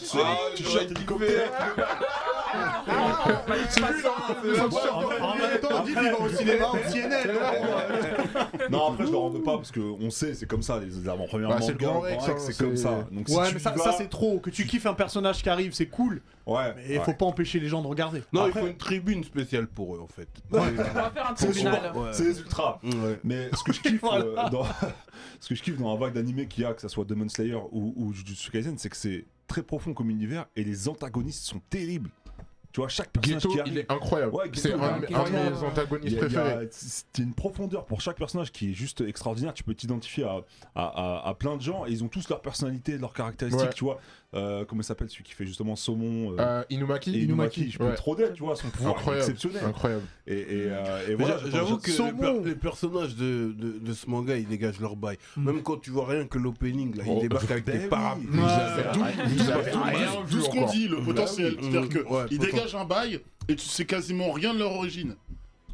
Tu En hein, même temps, il va au cinéma, au CNN. Non, après, je leur en pas parce qu'on sait, c'est comme ça, les avant-premières bah, hein, c'est comme ça. Ouais, ça, c'est trop. Que tu kiffes un personnage qui arrive, c'est cool. Ouais. Mais il ouais. faut pas empêcher les gens de regarder. Non, il faut une tribune spéciale pour eux en fait. Ouais. On va faire un tribunal. C'est les ultras. Mais ce que je kiffe euh, dans ce vague d'animé qu'il y a, que ça soit Demon Slayer ou, ou Jujutsu Kaisen, c'est que c'est très profond comme univers et les antagonistes sont terribles. Tu vois, chaque personnage qui arrive. il est incroyable. C'est un, de mes antagonistes préférés. T'as une profondeur pour chaque personnage qui est juste extraordinaire. Tu peux t'identifier à, à- plein de gens et ils ont tous leur personnalité, leurs caractéristiques. Tu vois, comment s'appelle celui qui fait justement saumon euh, Euh, Inumaki, Je peux ouais. trop d'elle, tu vois, son pouvoir Incroyable. exceptionnel. Incroyable. Et, voilà, J'avoue que les, personnages de, de, ce manga, ils dégagent leur bail. Même quand tu vois rien que l'opening, là, ils débarquent avec des Tout- ce qu'on dit, le potentiel. C'est-à-dire que un bail, et tu sais quasiment rien de leur origine.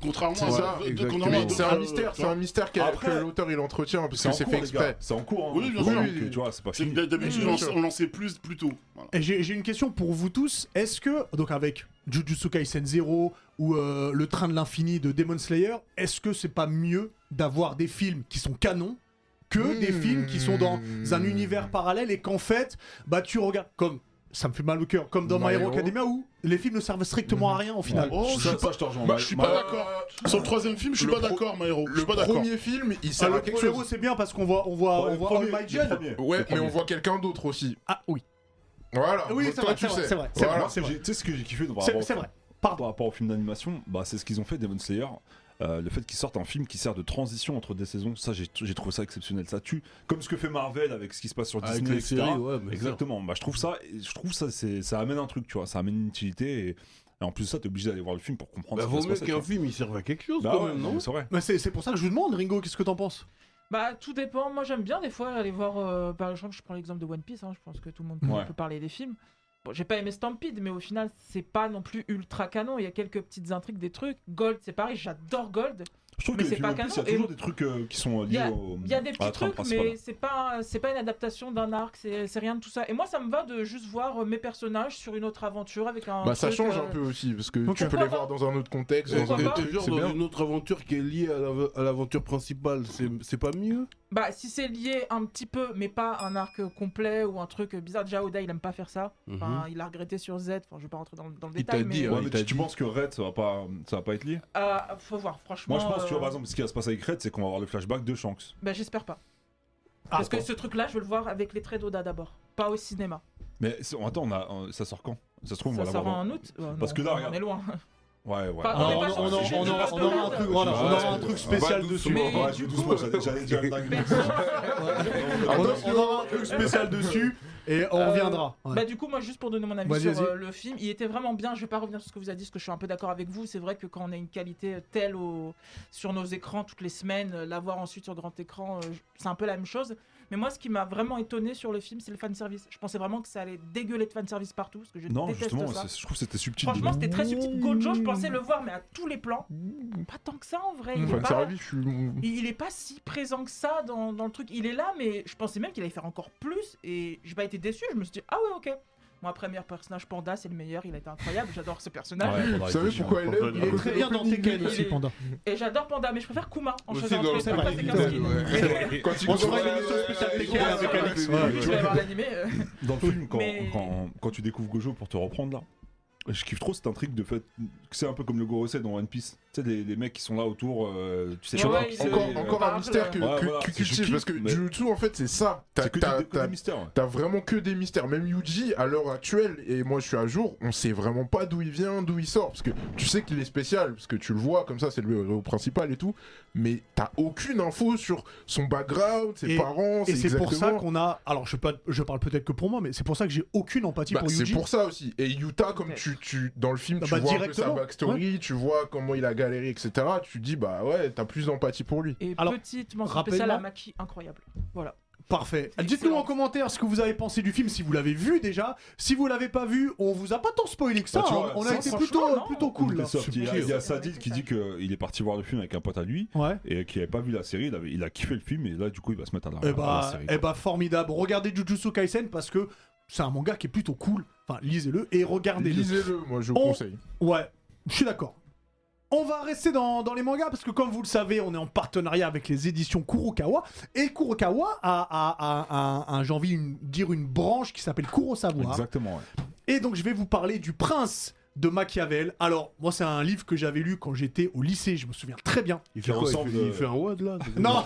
Contrairement à ça, c'est euh, un mystère, c'est un mystère que l'auteur il entretient parce que c'est fait exprès. C'est en cours. Oui, bien sûr. D'habitude, on en sait plus plus tôt. J'ai une question pour vous tous. Est-ce que donc avec Jujutsu Kaisen Zero ou euh, le Train de l'infini de Demon Slayer, est-ce que c'est pas mieux d'avoir des films qui sont canons que des films qui sont dans un hmm. univers parallèle et qu'en fait, bah tu regardes comme ça me fait mal au cœur. Comme dans My Hero Academia où les films ne servent strictement à mhm. rien au final. Oh, je, pas, je, je suis pas d'accord. Sur le troisième film, je suis pas d'accord, My Hero. Le premier film, il sert à quelque chose. c'est bien parce qu'on voit, on voit, ouais, on voit All My Gen. Ouais, mais on voit quelqu'un d'autre aussi. Ah oui. Voilà. Oui, c'est vrai. C'est vrai. C'est vrai. Tu sais ce que j'ai kiffé de C'est vrai. Par rapport au film d'animation, bah, c'est ce qu'ils ont fait, Demon Slayer. Euh, le fait qu'ils sortent un film qui sert de transition entre des saisons, ça j'ai trouvé ça exceptionnel, ça tue. Comme ce que fait Marvel avec ce qui se passe sur ah, Disney, etc. Séries, Exactement. Bah, je trouve ça, je trouve ça, ça amène un truc, tu vois, ça amène une utilité. Et, en plus de ça, t'es obligé d'aller voir le film pour comprendre. Bah, qu'un film il serve à quelque chose. Bah quand même, non, c'est vrai. Bah, c'est pour ça que je vous demande, Ringo, qu'est-ce que t'en penses? Bah tout dépend. Moi j'aime bien des fois aller voir. Euh, par exemple, je prends l'exemple de One Piece. Hein. Je pense que tout le monde peut parler des films. J'ai pas aimé Stampede, mais au final, c'est pas non plus ultra canon. Il y a quelques petites intrigues, des trucs. Gold, c'est pareil, j'adore Gold. Je trouve mais que c'est pas canon. Il y a toujours des trucs euh, qui sont liés au. Il y a des petits trucs, mais c'est pas, pas une adaptation d'un arc, c'est rien de tout ça. Et moi, ça me va de juste voir euh, mes personnages sur une autre aventure avec un. Bah, ça change un euh, peu aussi, parce que tu peux les voir dans un autre contexte, dans, un... toujours dans une autre aventure qui est liée à l'aventure principale. C'est pas mieux? Bah, si c'est lié un petit peu, mais pas un arc complet ou un truc bizarre. Déjà, Oda, il aime pas faire ça. Il a regretté sur Z. Enfin, je vais pas rentrer dans, dans le détail. Mais... Tu, penses que Red, ça va pas, ça va pas être lié? Euh, Faut voir, franchement. Moi, je pense, euh... tu vois, par exemple, ce qui va se passer avec Red, c'est qu'on va avoir le flashback de Shanks. Bah, j'espère pas. Ah, Parce que ce truc-là, je veux le voir avec les traits d'Oda d'abord, pas au cinéma. Mais attends, on euh, ça sort quand? Ça se trouve, on ça va. Ça sort en août? Parce que là, regarde. On est loin. Ouais, ouais. On, on, on, aura un, truc, on aura un truc spécial dessus. Mais, ouais, du j'allais dire dingue. On aura un truc spécial dessus. Et on reviendra. Bah du coup moi juste pour donner mon avis sur euh, le film, il était vraiment bien. Je vais pas revenir sur ce que vous avez dit, parce que je suis un peu d'accord avec vous. C'est vrai que quand on a une qualité euh, telle sur nos écrans toutes les semaines, euh, l'avoir ensuite sur grand écran, c'est un peu la même chose. Mais moi, ce qui m'a vraiment étonné sur le film, c'est le fanservice. Je pensais vraiment que ça allait dégueuler de fanservice partout, que je non, déteste justement, ça. je trouve que c'était subtil. Franchement, c'était très subtil. Gojo, je pensais le voir, mais à tous les plans. Mm. Pas tant que ça en vrai. Mm. Il, est pas, il pas si présent que ça dans, dans le truc. Il est là, mais je pensais même qu'il allait faire encore plus. Et j'ai pas été déçu. Je me suis dit, ah ouais, ok. Moi, premier personnage Panda, c'est le meilleur, il a été incroyable, j'adore ce personnage. Vous savez pourquoi elle il est Il est très bien dans Tekken aussi, Panda. Et j'adore Panda, mais je préfère Kuma en dans entre le les deux, On commence une émission spéciale Tekken avec Alex. euh. Dans le film, quand, tu découvres Gojo pour te reprendre là, je kiffe trop cet intrigue de fait que c'est un peu comme le Gorosei dans One Piece. Tu sais, des, des mecs qui sont là autour, euh, tu sais Ouais, pas ouais, qui il c'est, est- Encore, encore un parle. mystère que, Ouais, que- voilà, que c'est- je cultive, parce que mais- Jujutsu en fait c'est ça. T'as- C'est que t'as- des, que t'as- des mystères. ouais. T'as vraiment que des mystères. Même Yuji, à l'heure actuelle, et moi je suis à jour, on sait vraiment pas d'où il vient, d'où il sort. Parce que tu sais qu'il est spécial, parce que tu le vois comme ça, c'est le héros principal et tout. Mais t'as aucune info sur son background, ses Et- parents, Et c'est pour ça qu'on a. Alors, je, peux- je parle peut-être que pour moi, mais c'est pour ça que j'ai aucune empathie Bah, pour c'est Yuji. pour ça aussi. Et Yuta, comme tu, tu dans le film, Ah tu bah, vois un peu sa directement, backstory, tu vois comment il a galéré, etc. Tu dis bah ouais, t'as plus d'empathie pour lui. Et Alors, petite mention spéciale à Maki, incroyable. Voilà. Parfait. Dites-nous en commentaire ce que vous avez pensé du film, si vous l'avez vu déjà. Si vous l'avez pas vu, on vous a pas tant spoilé que ça. Bah, hein. vois, on a été plutôt, non. plutôt cool. là. Il y a, il y a C'est Sadid qui dit qu'il est parti voir le film avec un pote à lui Ouais. et qui avait pas vu la série. Il, avait- il a kiffé le film et là, du coup, il va se mettre à la, Eh à la bah, série. eh bah, formidable. Regardez Jujutsu Kaisen parce que c'est un manga qui est plutôt cool. Enfin, lisez-le et regardez-le. Lisez-le, moi je On- conseille. Ouais, je suis d'accord. On va rester dans, dans les mangas parce que comme vous le savez, on est en partenariat avec les éditions Kurokawa et Kurokawa a, a- a- a- a- j'ai envie de dire une branche qui s'appelle Kurosawa. Exactement, ouais. Et donc je vais vous parler du prince de Machiavel. Alors moi c'est un livre que j'avais lu quand j'étais au lycée, je me souviens très bien. Il fait quoi il ressemble, fait, il euh, fait un WAD là Non,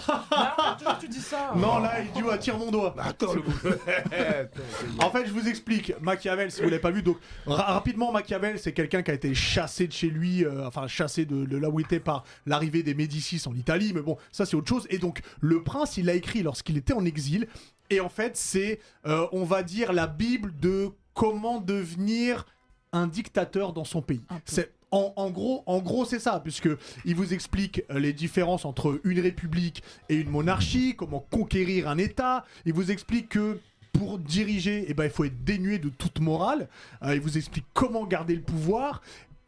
toujours tu dis ça. non là il dit ouais, tire mon doigt. Attends, le En fait, je vous explique. Machiavel, si vous l'avez pas vu, donc ra- rapidement, Machiavel, c'est quelqu'un qui a été chassé de chez lui, euh, enfin chassé de, de là où il était par l'arrivée des Médicis en Italie. Mais bon, ça c'est autre chose. Et donc, le prince, il l'a écrit lorsqu'il était en exil. Et en fait, c'est, euh, on va dire, la Bible de comment devenir un dictateur dans son pays. C'est en, en gros, en gros, c'est ça, puisque il vous explique euh, les différences entre une république et une monarchie, comment conquérir un État. Il vous explique que pour diriger, eh ben, il faut être dénué de toute morale. Euh, il vous explique comment garder le pouvoir.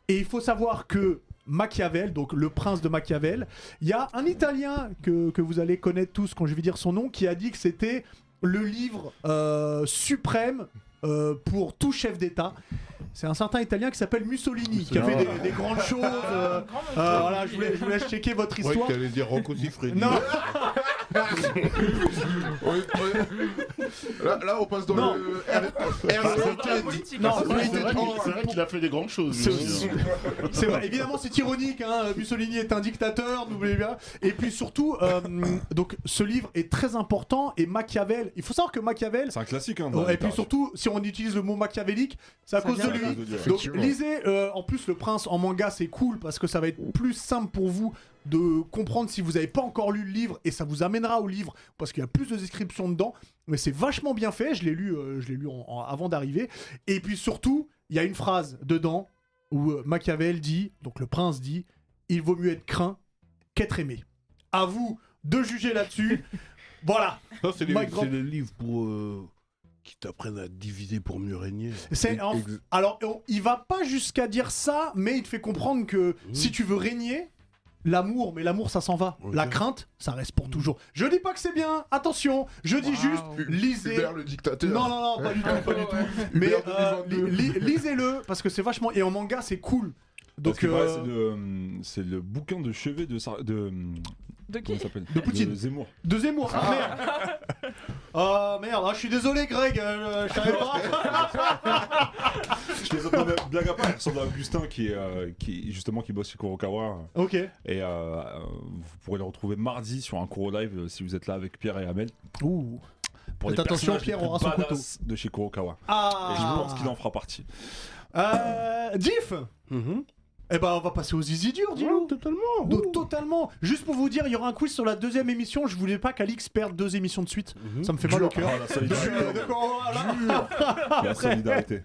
Et il faut savoir que Machiavel, donc le prince de Machiavel, il y a un Italien que, que vous allez connaître tous quand je vais dire son nom, qui a dit que c'était le livre euh, suprême euh, pour tout chef d'État. C'est un certain Italien qui s'appelle Mussolini, qui a fait des, des grandes choses. euh, euh, voilà, je vous, laisse, je vous laisse checker votre Ouais, histoire. que t'allais dire Rocco Siffredi. Non, Ouais, ouais. Là, là, on passe dans Non. le politique. Non, hein, c'est vrai qu'il a fait des grandes choses. C'est- hein. C'est vrai, évidemment c'est ironique, hein, Mussolini est un dictateur, n'oubliez bien. Et puis surtout, euh, donc ce livre est très important et Machiavel, il faut savoir que Machiavel, C'est un classique. Hein, et puis surtout, si on utilise le mot machiavélique, c'est à cause de lui. Donc lisez, euh, en plus le prince en manga c'est cool parce que ça va être plus simple pour vous de comprendre si vous n'avez pas encore lu le livre et ça vous amènera au livre parce qu'il y a plus de descriptions dedans. Mais c'est vachement bien fait, je l'ai lu, euh, je l'ai lu en- en- avant d'arriver. Et puis surtout, il y a une phrase dedans où euh, Machiavel dit, donc le prince dit, il vaut mieux être craint qu'être aimé. À vous de juger là-dessus. voilà. Ça, c'est Mike Grand- les livres pour, euh, qui t'apprennent à diviser pour mieux régner. C'est en- Alors, il va pas jusqu'à dire ça, mais il te fait comprendre que Mmh. si tu veux régner, l'amour, mais l'amour ça s'en va. La crainte, ça reste pour toujours. Je dis pas que c'est bien, attention, je dis juste, lisez. Hubert le dictateur. Non, non, non, pas du tout, pas du tout. Mais euh, 2022. li- li- lisez-le, parce que c'est vachement. Et en manga, c'est cool. Donc, euh, c'est le, bouquin de chevet de, Sar- de, De qui De Poutine. Zemmour. de Zemmour. Ah merde. Ah merde, ah, je suis désolé, Greg, euh, je savais pas. Je les entends bien- blague à part, il ressemble à Augustin qui, est, euh, qui justement qui bosse chez Kurokawa. ok. Et euh, euh, vous pourrez le retrouver mardi sur un Kuro Live si vous êtes là avec Pierre et Amel. Ouh. Pour Faites les attention, Pierre aura son badass de chez Kurokawa. Ah. Et je pense qu'il en fera partie. Euh, Diff Mhm. Eh ben, on va passer aux easy durs, dis-nous. Ouais, totalement. Donc totalement. Juste pour vous dire, il y aura un quiz sur la deuxième émission. Je voulais pas qu'Alix perde deux émissions de suite. Mhm. Ça me fait mal au cœur. Ah, la solidarité. Donc, d'accord, voilà. La solidarité.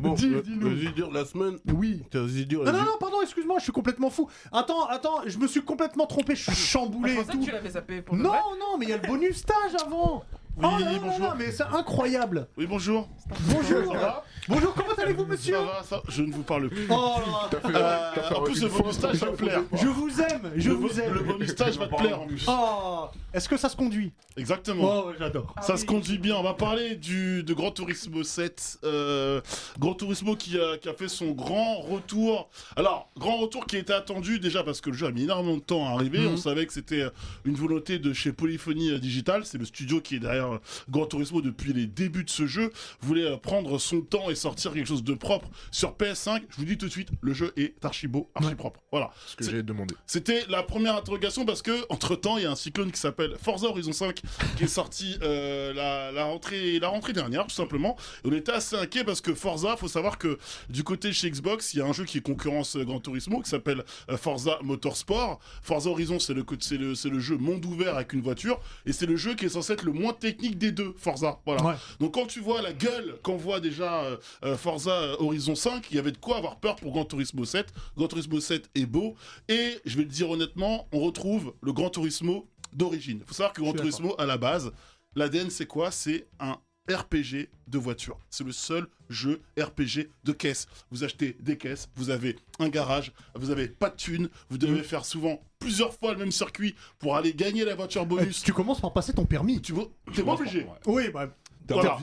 Bon, Dis- le- dis-nous. vas-y dire la semaine. Oui. T'as dire Non, non, non, pardon, excuse-moi, je suis complètement fou. Attends, attends, je me suis complètement trompé, je suis Ah, chamboulé Je et pensais que tout. tu l'avais zappé pour de Non, vrai. non, mais il y a le bonus stage avant. Oh là là là là, mais c'est incroyable. Oui, bonjour. Bonjour. Ça va Bonjour, comment allez-vous, monsieur Ça va, ça Je ne vous parle plus. Oh là fait, Euh, en plus, le bonus stage va te plaire. Je vous aime, je vous aime. Le bonus stage va te plaire en plus. Oh, est-ce que ça se conduit Exactement. Oh, j'adore. Ah Ça oui. se conduit bien. On va parler du, de Gran Turismo 7. Euh, Gran Turismo qui a, qui a fait son grand retour. Alors, grand retour qui était attendu déjà parce que le jeu a mis énormément de temps à arriver. Mhm. On savait que c'était une volonté de chez Polyphony euh, Digital. C'est le studio qui est derrière euh, Gran Turismo depuis les débuts de ce jeu. Voulait euh, prendre son temps et sortir quelque chose de propre sur PS5. Je vous dis tout de suite, le jeu est archi beau, archi propre. Voilà. Ce que j'ai demandé. C'était la première interrogation parce que entre temps il y a un cyclone qui s'appelle Forza Horizon 5 qui est sorti euh, la, la rentrée la rentrée dernière tout simplement. Et on était assez inquiet parce que Forza, faut savoir que du côté chez Xbox, il y a un jeu qui est concurrence euh, Gran Turismo qui s'appelle euh, Forza Motorsport. Forza Horizon c'est le le c'est le jeu monde ouvert avec une voiture et c'est le jeu qui est censé être le moins technique des deux Forza. Voilà. Ouais. Donc quand tu vois la gueule qu'envoie déjà euh, euh, Forza euh, Horizon 5, il y avait de quoi avoir peur pour Gran Turismo 7. Gran Turismo 7 est beau et je vais le dire honnêtement, on retrouve le Gran Turismo d'origine. Faut savoir que Gran Turismo à la base, l'ADN c'est quoi? C'est un RPG de voiture. C'est le seul jeu RPG de caisse. Vous achetez des caisses, vous avez un garage, vous avez pas de thunes, vous devez faire souvent plusieurs fois le même circuit pour aller gagner la voiture Euh, bonus. Tu commences par passer ton permis. Tu vois, t'es pas obligé. Oui, bah. Voilà.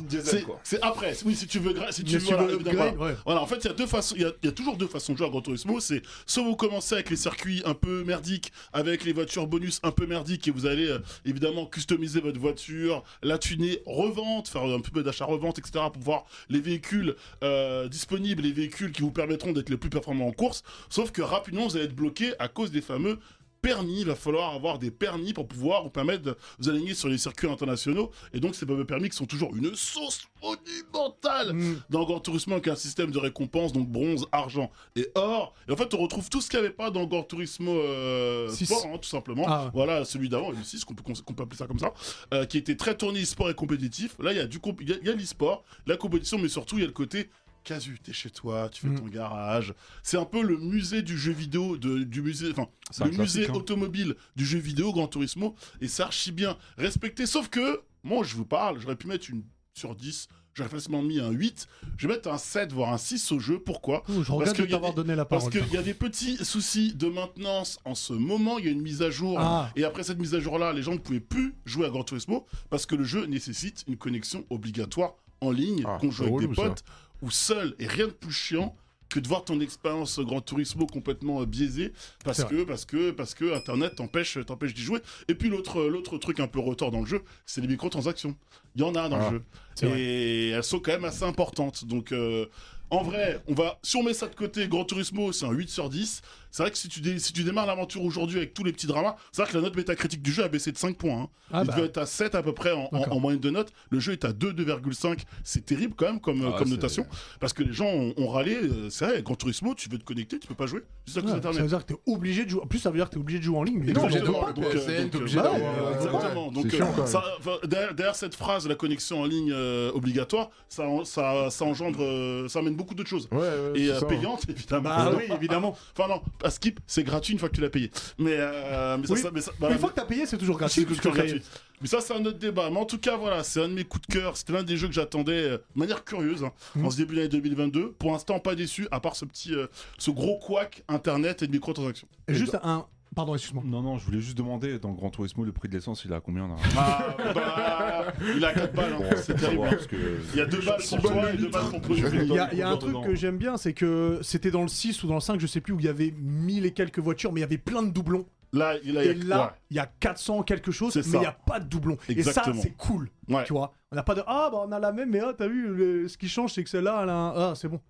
C'est après. Oui, si tu veux, si tu veux, tu voilà, veux évidemment, upgrade, voilà. ouais. Voilà, en fait, il y a deux façons. Il y a, il y a toujours deux façons de jouer à Gran Turismo. C'est soit vous commencez avec les circuits un peu merdiques, avec les voitures bonus un peu merdiques, et vous allez euh, évidemment customiser votre voiture, la tuner, revente, faire un peu d'achat-revente, etc. pour voir les véhicules euh, disponibles, les véhicules qui vous permettront d'être les plus performants en course. Sauf que rapidement, vous allez être bloqué à cause des fameux permis, il va falloir avoir des permis pour pouvoir vous permettre de vous aligner sur les circuits internationaux. Et donc, ces fameux permis qui sont toujours une sauce monumentale Mm. dans Gran Turismo avec un système de récompense, donc bronze, argent et or. Et en fait, on retrouve tout ce qu'il n'y avait pas dans Gran Turismo euh. Sport, hein, tout simplement. Ah. Voilà, celui d'avant, le 6, qu'on peut, appeler ça comme ça, euh, qui était très tourné e-sport et compétitif. Là, il y a du a, y a l'e-sport, la compétition, mais surtout, il y a le côté casu, t'es chez toi, tu fais Mm. ton garage. C'est un peu le musée du jeu vidéo, de- du musée, enfin, le musée hein. automobile du jeu vidéo Gran Turismo, et c'est archi bien respecté. Sauf que, moi, je vous parle, j'aurais pu mettre une sur 10, j'aurais facilement mis un 8, je vais mettre un 7, voire un 6 au jeu. Pourquoi? Ouh, je y Parce qu'il y a des petits soucis de maintenance en ce moment, il y a une mise à jour, Ah. et après cette mise à jour-là, les gens ne pouvaient plus jouer à Gran Turismo, parce que le jeu nécessite une connexion obligatoire en ligne, Ah, qu'on joue avec des ça. Ou seul, et rien de plus chiant que de voir ton expérience Gran Turismo complètement euh, biaisée. Parce que parce que parce que internet t'empêche t'empêche d'y jouer. Et puis l'autre l'autre truc un peu retort dans le jeu c'est les microtransactions. Il y en a dans Ah, le jeu. c'est et elles sont quand même assez importantes. Donc euh, en vrai, on va, si on met ça de côté, Gran Turismo, c'est un 8 sur 10. C'est vrai que si tu, dé- si tu démarres l'aventure aujourd'hui avec tous les petits dramas, c'est vrai que la note métacritique du jeu a baissé de 5 points. hein. Ah Il bah. devait être à 7 à peu près en, en- en moyenne de notes. Le jeu est à 2, 2,5. C'est terrible quand même comme, Ah, comme notation. Parce que les gens ont, ont râlé. euh, C'est vrai, Gran Turismo, tu veux te connecter, tu peux pas jouer. Juste à cause Ouais, ça d'Internet. veut dire que t'es obligé de jouer. En plus, ça veut dire que t'es obligé de jouer en ligne. Mais non, pas, donc, euh, donc, euh, obligé bah euh, Exactement. Donc, c'est euh, chiant, même. ça- derrière, derrière cette phrase, la connexion en ligne euh, obligatoire, ça, en- ça, ça engendre, euh, ça amène beaucoup d'autres choses. Ouais, ouais, Et euh, hein. payante, évidemment. Bah oui, évidemment. Enfin non, à Skip, c'est gratuit une fois que tu l'as payé. Mais, euh, mais ça, Oui. ça- mais ça- Mais voilà, une fois que t'as payé, c'est toujours gratuit. c'est puisque toujours j'ai- gratuit. Mais ça, c'est un autre débat. Mais en tout cas, voilà, c'est un de mes coups de cœur. C'était l'un des jeux que j'attendais euh, de manière curieuse hein, Mhm. en ce début d'année 2022. Pour l'instant, pas déçu, à part ce petit, euh, ce gros couac internet et de microtransactions. Juste un. Pardon, excuse-moi. Non, non, je voulais juste demander, dans Gran Turismo, le prix de l'essence, il est à combien là Ah, bah, il a 4 balles, hein. Bon, c'est terrible. savoir, parce que- Il y a 2 balles pour toi et 2 balles pour. Il y a, y a un truc dedans. que j'aime bien, c'est que c'était dans le 6 ou dans le 5, je sais plus, où il y avait 1000 et quelques voitures, mais il y avait plein de doublons. Là, il a, Et là, il y a 400 quelque chose, mais il n'y a pas de doublons. Et ça, c'est cool. Ouais. Tu vois, on n'a pas de ah bah on a la même, mais ah t'as vu, le- ce qui change, c'est que celle-là, elle a un... ah c'est bon.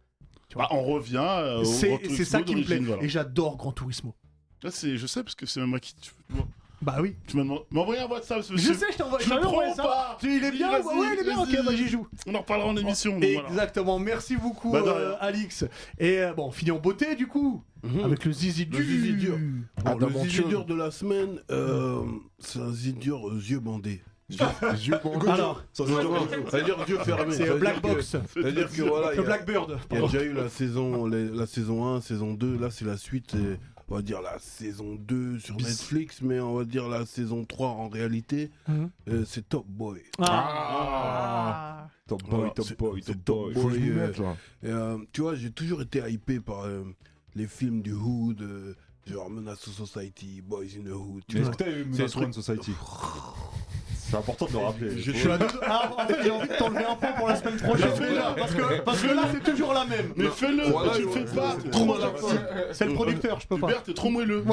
Bah, on revient euh, C'est ça qui me plaît. voilà. Et j'adore Gran Turismo. Là, c'est- je sais, parce que c'est même moi qui. Tu, Bah oui. tu m'as demandé. M'envoyer un WhatsApp, Je sais, je t'envoie. Je le ça. Tu- Il est bien, Vas-y, ouais, il est bien. Ok, vas-y. bah j'y joue. On en reparlera en émission. donc voilà. Exactement. Merci beaucoup, Bah, euh. Alix. Et euh, bon, on finit en beauté du coup, Mhm. avec le zizi Le dur. zizi dur. Ah, Bon, le zizi dur de la semaine, euh, c'est un zizi dur aux yeux bandés. Les yeux bandés. Alors, Ça veut dire- yeux fermés. c'est Black Box, Ça veut dire que voilà, le Blackbird. il y a déjà eu la saison, les- la saison 1, saison 2, là c'est la suite. et on va dire la saison 2 sur Bis. Netflix, mais on va dire la saison 3 en réalité, Mhm. euh, c'est Top Boy. Ah. Top boy, Voilà, top boy, top Top boy. Boy. Je m'y euh, mette, là. Et, euh, tu vois, j'ai toujours été hypé par euh, les films du Hood, euh, genre Menace to Society, Boys in the Hood. Est-ce que t'as eu Menace Society? C'est important de le rappeler. Je Je suis à deux- Ah, en fait, j'ai envie de t'enlever un point pour la semaine prochaine. Fais-le. parce, que, parce que là, c'est toujours la même. Mais fais-le, tu le fais pas. C'est le producteur, je peux pas. Hubert, t'es trop moelleux.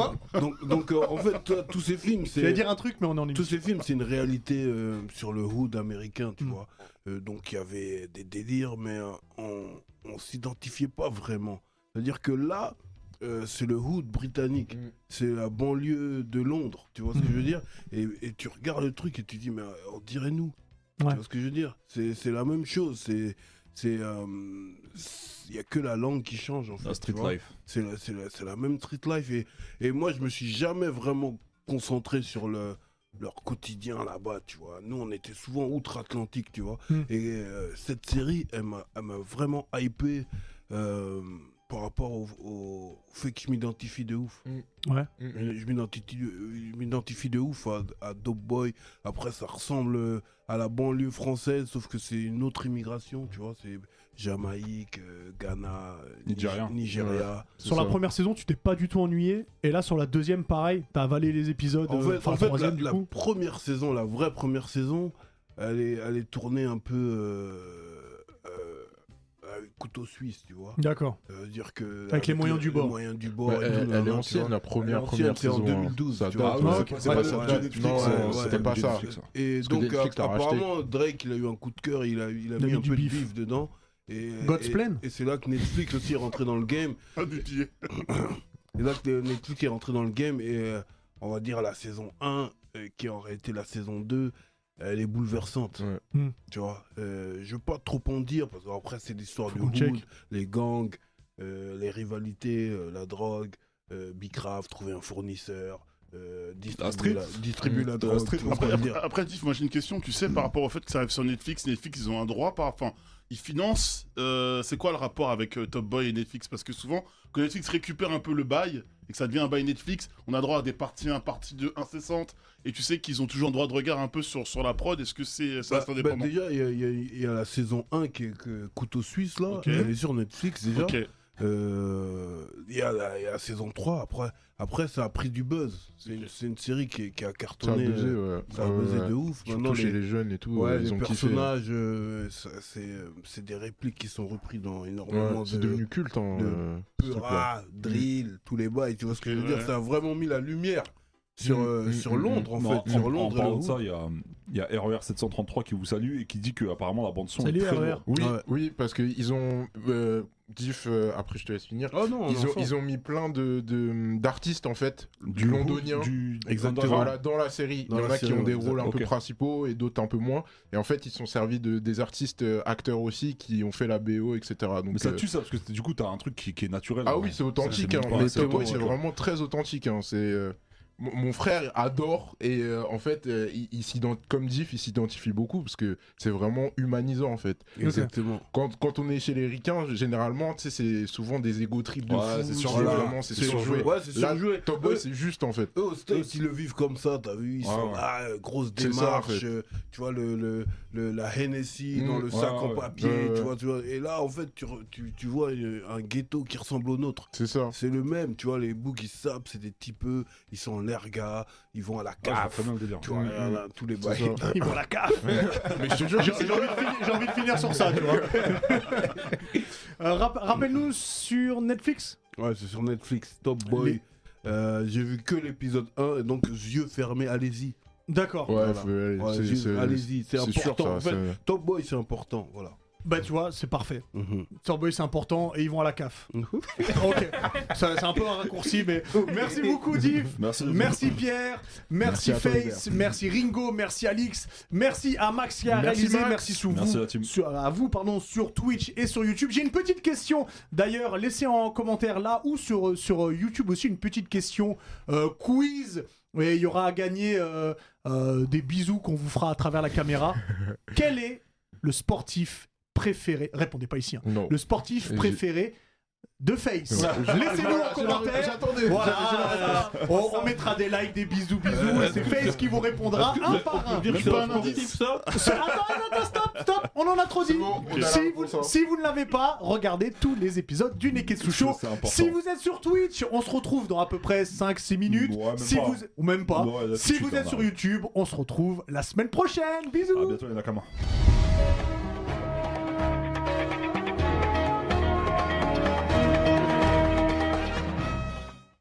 donc, donc euh, en fait, toi, tous ces films, c'est dire un truc, mais on est en tous ces films, c'est une réalité euh, sur le Hood américain, tu Mm. vois. Euh, donc il y avait des délires, mais euh, on, on s'identifiait pas vraiment. C'est-à-dire que là, euh, c'est le Hood britannique, Mm. c'est la banlieue de Londres, tu vois ce que je veux dire? Et, et tu regardes le truc et tu dis, mais euh, on dirait nous. Ouais. Tu vois ce que je veux dire? C'est c'est la même chose. C'est c'est euh, il y a que la langue qui change en fait. La street life. C'est la, c'est la- c'est la même street life et, et moi je me suis jamais vraiment concentré sur le leur quotidien là-bas, tu vois? Nous on était souvent outre-Atlantique, tu vois? Mm. Et euh, cette série, elle m'a elle m'a vraiment hypé euh, par rapport au, au fait que je m'identifie de ouf. Ouais. Je je m'identifie je m'identifie de ouf à, à Dope Boy. Après, ça ressemble euh, à la banlieue française, sauf que c'est une autre immigration, tu vois. C'est Jamaïque, euh, Ghana, euh, Nigeria. Sur la première saison, tu t'es pas du tout ennuyé. Et là, sur la deuxième, pareil, t'as avalé les épisodes. En fait, en la fait, troisième, la, du la coup. première saison, la vraie première saison, elle est, elle est tournée un peu euh, couteau suisse, tu vois. D'accord. Ça veut dire que Avec les moyens du bord. Les moyens du bord. Et tout, elle, elle est ancienne, la première, première c'est en saison. hein. 2012, Ça date, c'est pas- ça euh, c'était pas ça. Ça. Et donc, apparemment, Drake, il a eu un coup de cœur, il a, il a mis un peu de bif dedans. Et, God's Plan. Et c'est là que Netflix aussi est rentré dans le game. Ah. Et là que Netflix est rentré dans le game et euh, on va dire la saison 1, euh, qui en réalité la saison 2, elle est bouleversante. Ouais. Hmm. Tu vois, euh, je veux pas trop en dire parce qu'après c'est l'histoire du hood, check. les gangs, euh, les rivalités, euh, la drogue, euh, Bicraft, trouver un fournisseur, euh, la, la drogue. ce Après, après, après, Tiff, moi j'ai une question. Tu sais, par rapport au fait que ça arrive sur Netflix, Netflix, ils ont un droit par. Enfin, ils financent. euh, c'est quoi le rapport avec euh, Top Boy et Netflix? Parce que souvent, quand Netflix récupère un peu le bail et que ça devient un bail Netflix, on a droit à des parties 1, partie 2 incessantes. Et tu sais qu'ils ont toujours un droit de regard un peu sur, sur la prod. Est-ce que c'est ça Bah, bah, déjà, il y, a- y y la saison 1 qui est que Couteau Suisse, là. Ok. Elle est sur Netflix déjà. Euh, Il y, a la- il y a la saison 3. Après, après ça a pris du buzz. C'est une, une série qui, qui a Ça a cartonné. buzzé, euh, ouais. Ça a Ouais, buzzé ouais. de ouf. Surtout Maintenant, chez les, les jeunes et tout, ouais, euh, les ils ont personnages, euh, c'est euh, c'est des répliques qui sont repris dans énormément Ouais, c'est de. devenu culte, hein, de euh, ah, drill, tous les bails. Tu vois ce que je veux dire? Ça a vraiment mis la lumière sur, Mm, euh, mm, sur mm, Londres, en fait. en, sur en Londres et le parlant de ça, il y a, il y a RER 733 qui vous salue et qui dit que apparemment la bande son Salut, est très RER. lourde. Oui, Ouais. oui, parce qu'ils ont. euh, Diff, euh, après je te laisse finir. Oh non, Ils non, ont, ils ont mis plein de de- d'artistes en fait, du, londonien. du Exactement. Voilà, dans la série, Dans il y en a qui ont des rôles un peu principaux et d'autres un peu moins. Et en fait, ils sont servis de des artistes euh, acteurs aussi qui ont fait la BO, etc. Donc, Mais ça euh, tue ça parce que du coup t'as un truc qui, qui est naturel. Ah hein. oui, c'est authentique. Hein, c'est vraiment très authentique. hein, C'est mon frère adore et euh, en fait, euh, il, il comme Diff, il s'identifie beaucoup parce que c'est vraiment humanisant en fait. Exactement. Quand, quand on est chez les ricains, généralement, tu sais, c'est souvent des égo trips de Ouais, fou. c'est surjoué. vraiment, c'est C'est surjoué. Ouais, c'est surjoué. Top Boy, c'est juste en fait. Eux, aux States, ils le vivent comme ça, t'as vu, ils Ouais, sont euh, grosse C'est ça, en démarche, fait. euh, tu vois, le, le, le- la Hennessy Mm, dans le ouais, sac en papier, tu vois, tu vois, et là, en fait, tu, tu, tu vois un ghetto qui ressemble au nôtre. C'est ça. C'est le même, tu vois, les boucs, ils sapent, c'est des typeux, ils sont en l'erga, ils vont à la caf, tu vois, là, tous les bails. Ils vont à la caf. Mais je te jure, J'ai j'ai envie, de finir- j'ai envie de finir sur ça, tu vois. Euh, rap- Rappelle-nous sur Netflix. Ouais, c'est sur Netflix, Top Boy. Les- Euh, J'ai vu que l'épisode 1, et donc yeux fermés, allez-y. D'accord. Ouais, Voilà. faut- allez, Ouais, c'est- yeux- c'est- allez-y, c'est c'est sûr, important. ça, en fait, c'est- Top Boy, c'est important, voilà. Bah tu vois, c'est parfait. Torboy c'est important et ils vont à la CAF. Ok, Ça, c'est un peu un raccourci, mais merci beaucoup Div. Merci. Merci Pierre, merci, Merci à toi, Face, merci Ringo, merci Alix, merci à Max qui a Merci, réalisé, Max. merci sous Merci vous, la team. sur- à vous pardon sur Twitch et sur YouTube. J'ai une petite question d'ailleurs, laissez en commentaire là ou sur sur euh, YouTube aussi une petite question euh, quiz. Et il y aura à gagner euh, euh, des bisous qu'on vous fera à travers la caméra. Quel est le sportif préféré Répondez pas ici. hein. Non. Le sportif Et préféré de Face. Ouais. Laissez-nous en commentaire. j'attendais, Voilà, on, on mettra des likes, des bisous, bisous. et c'est Face qui vous répondra un par un. dire pas un indice. Ça- Attends, attends, stop, stop, on en a trop dit. on a si, vous, hein. si vous ne l'avez pas, regardez tous les épisodes du Neketsu Show. Si vous êtes sur Twitch, on se retrouve dans à peu près 5-6 minutes. Ouais, même si pas. vous, ou même pas. Ouais, là, si vous êtes sur. YouTube, on se retrouve la semaine prochaine. Bisous. À bientôt les Nakama.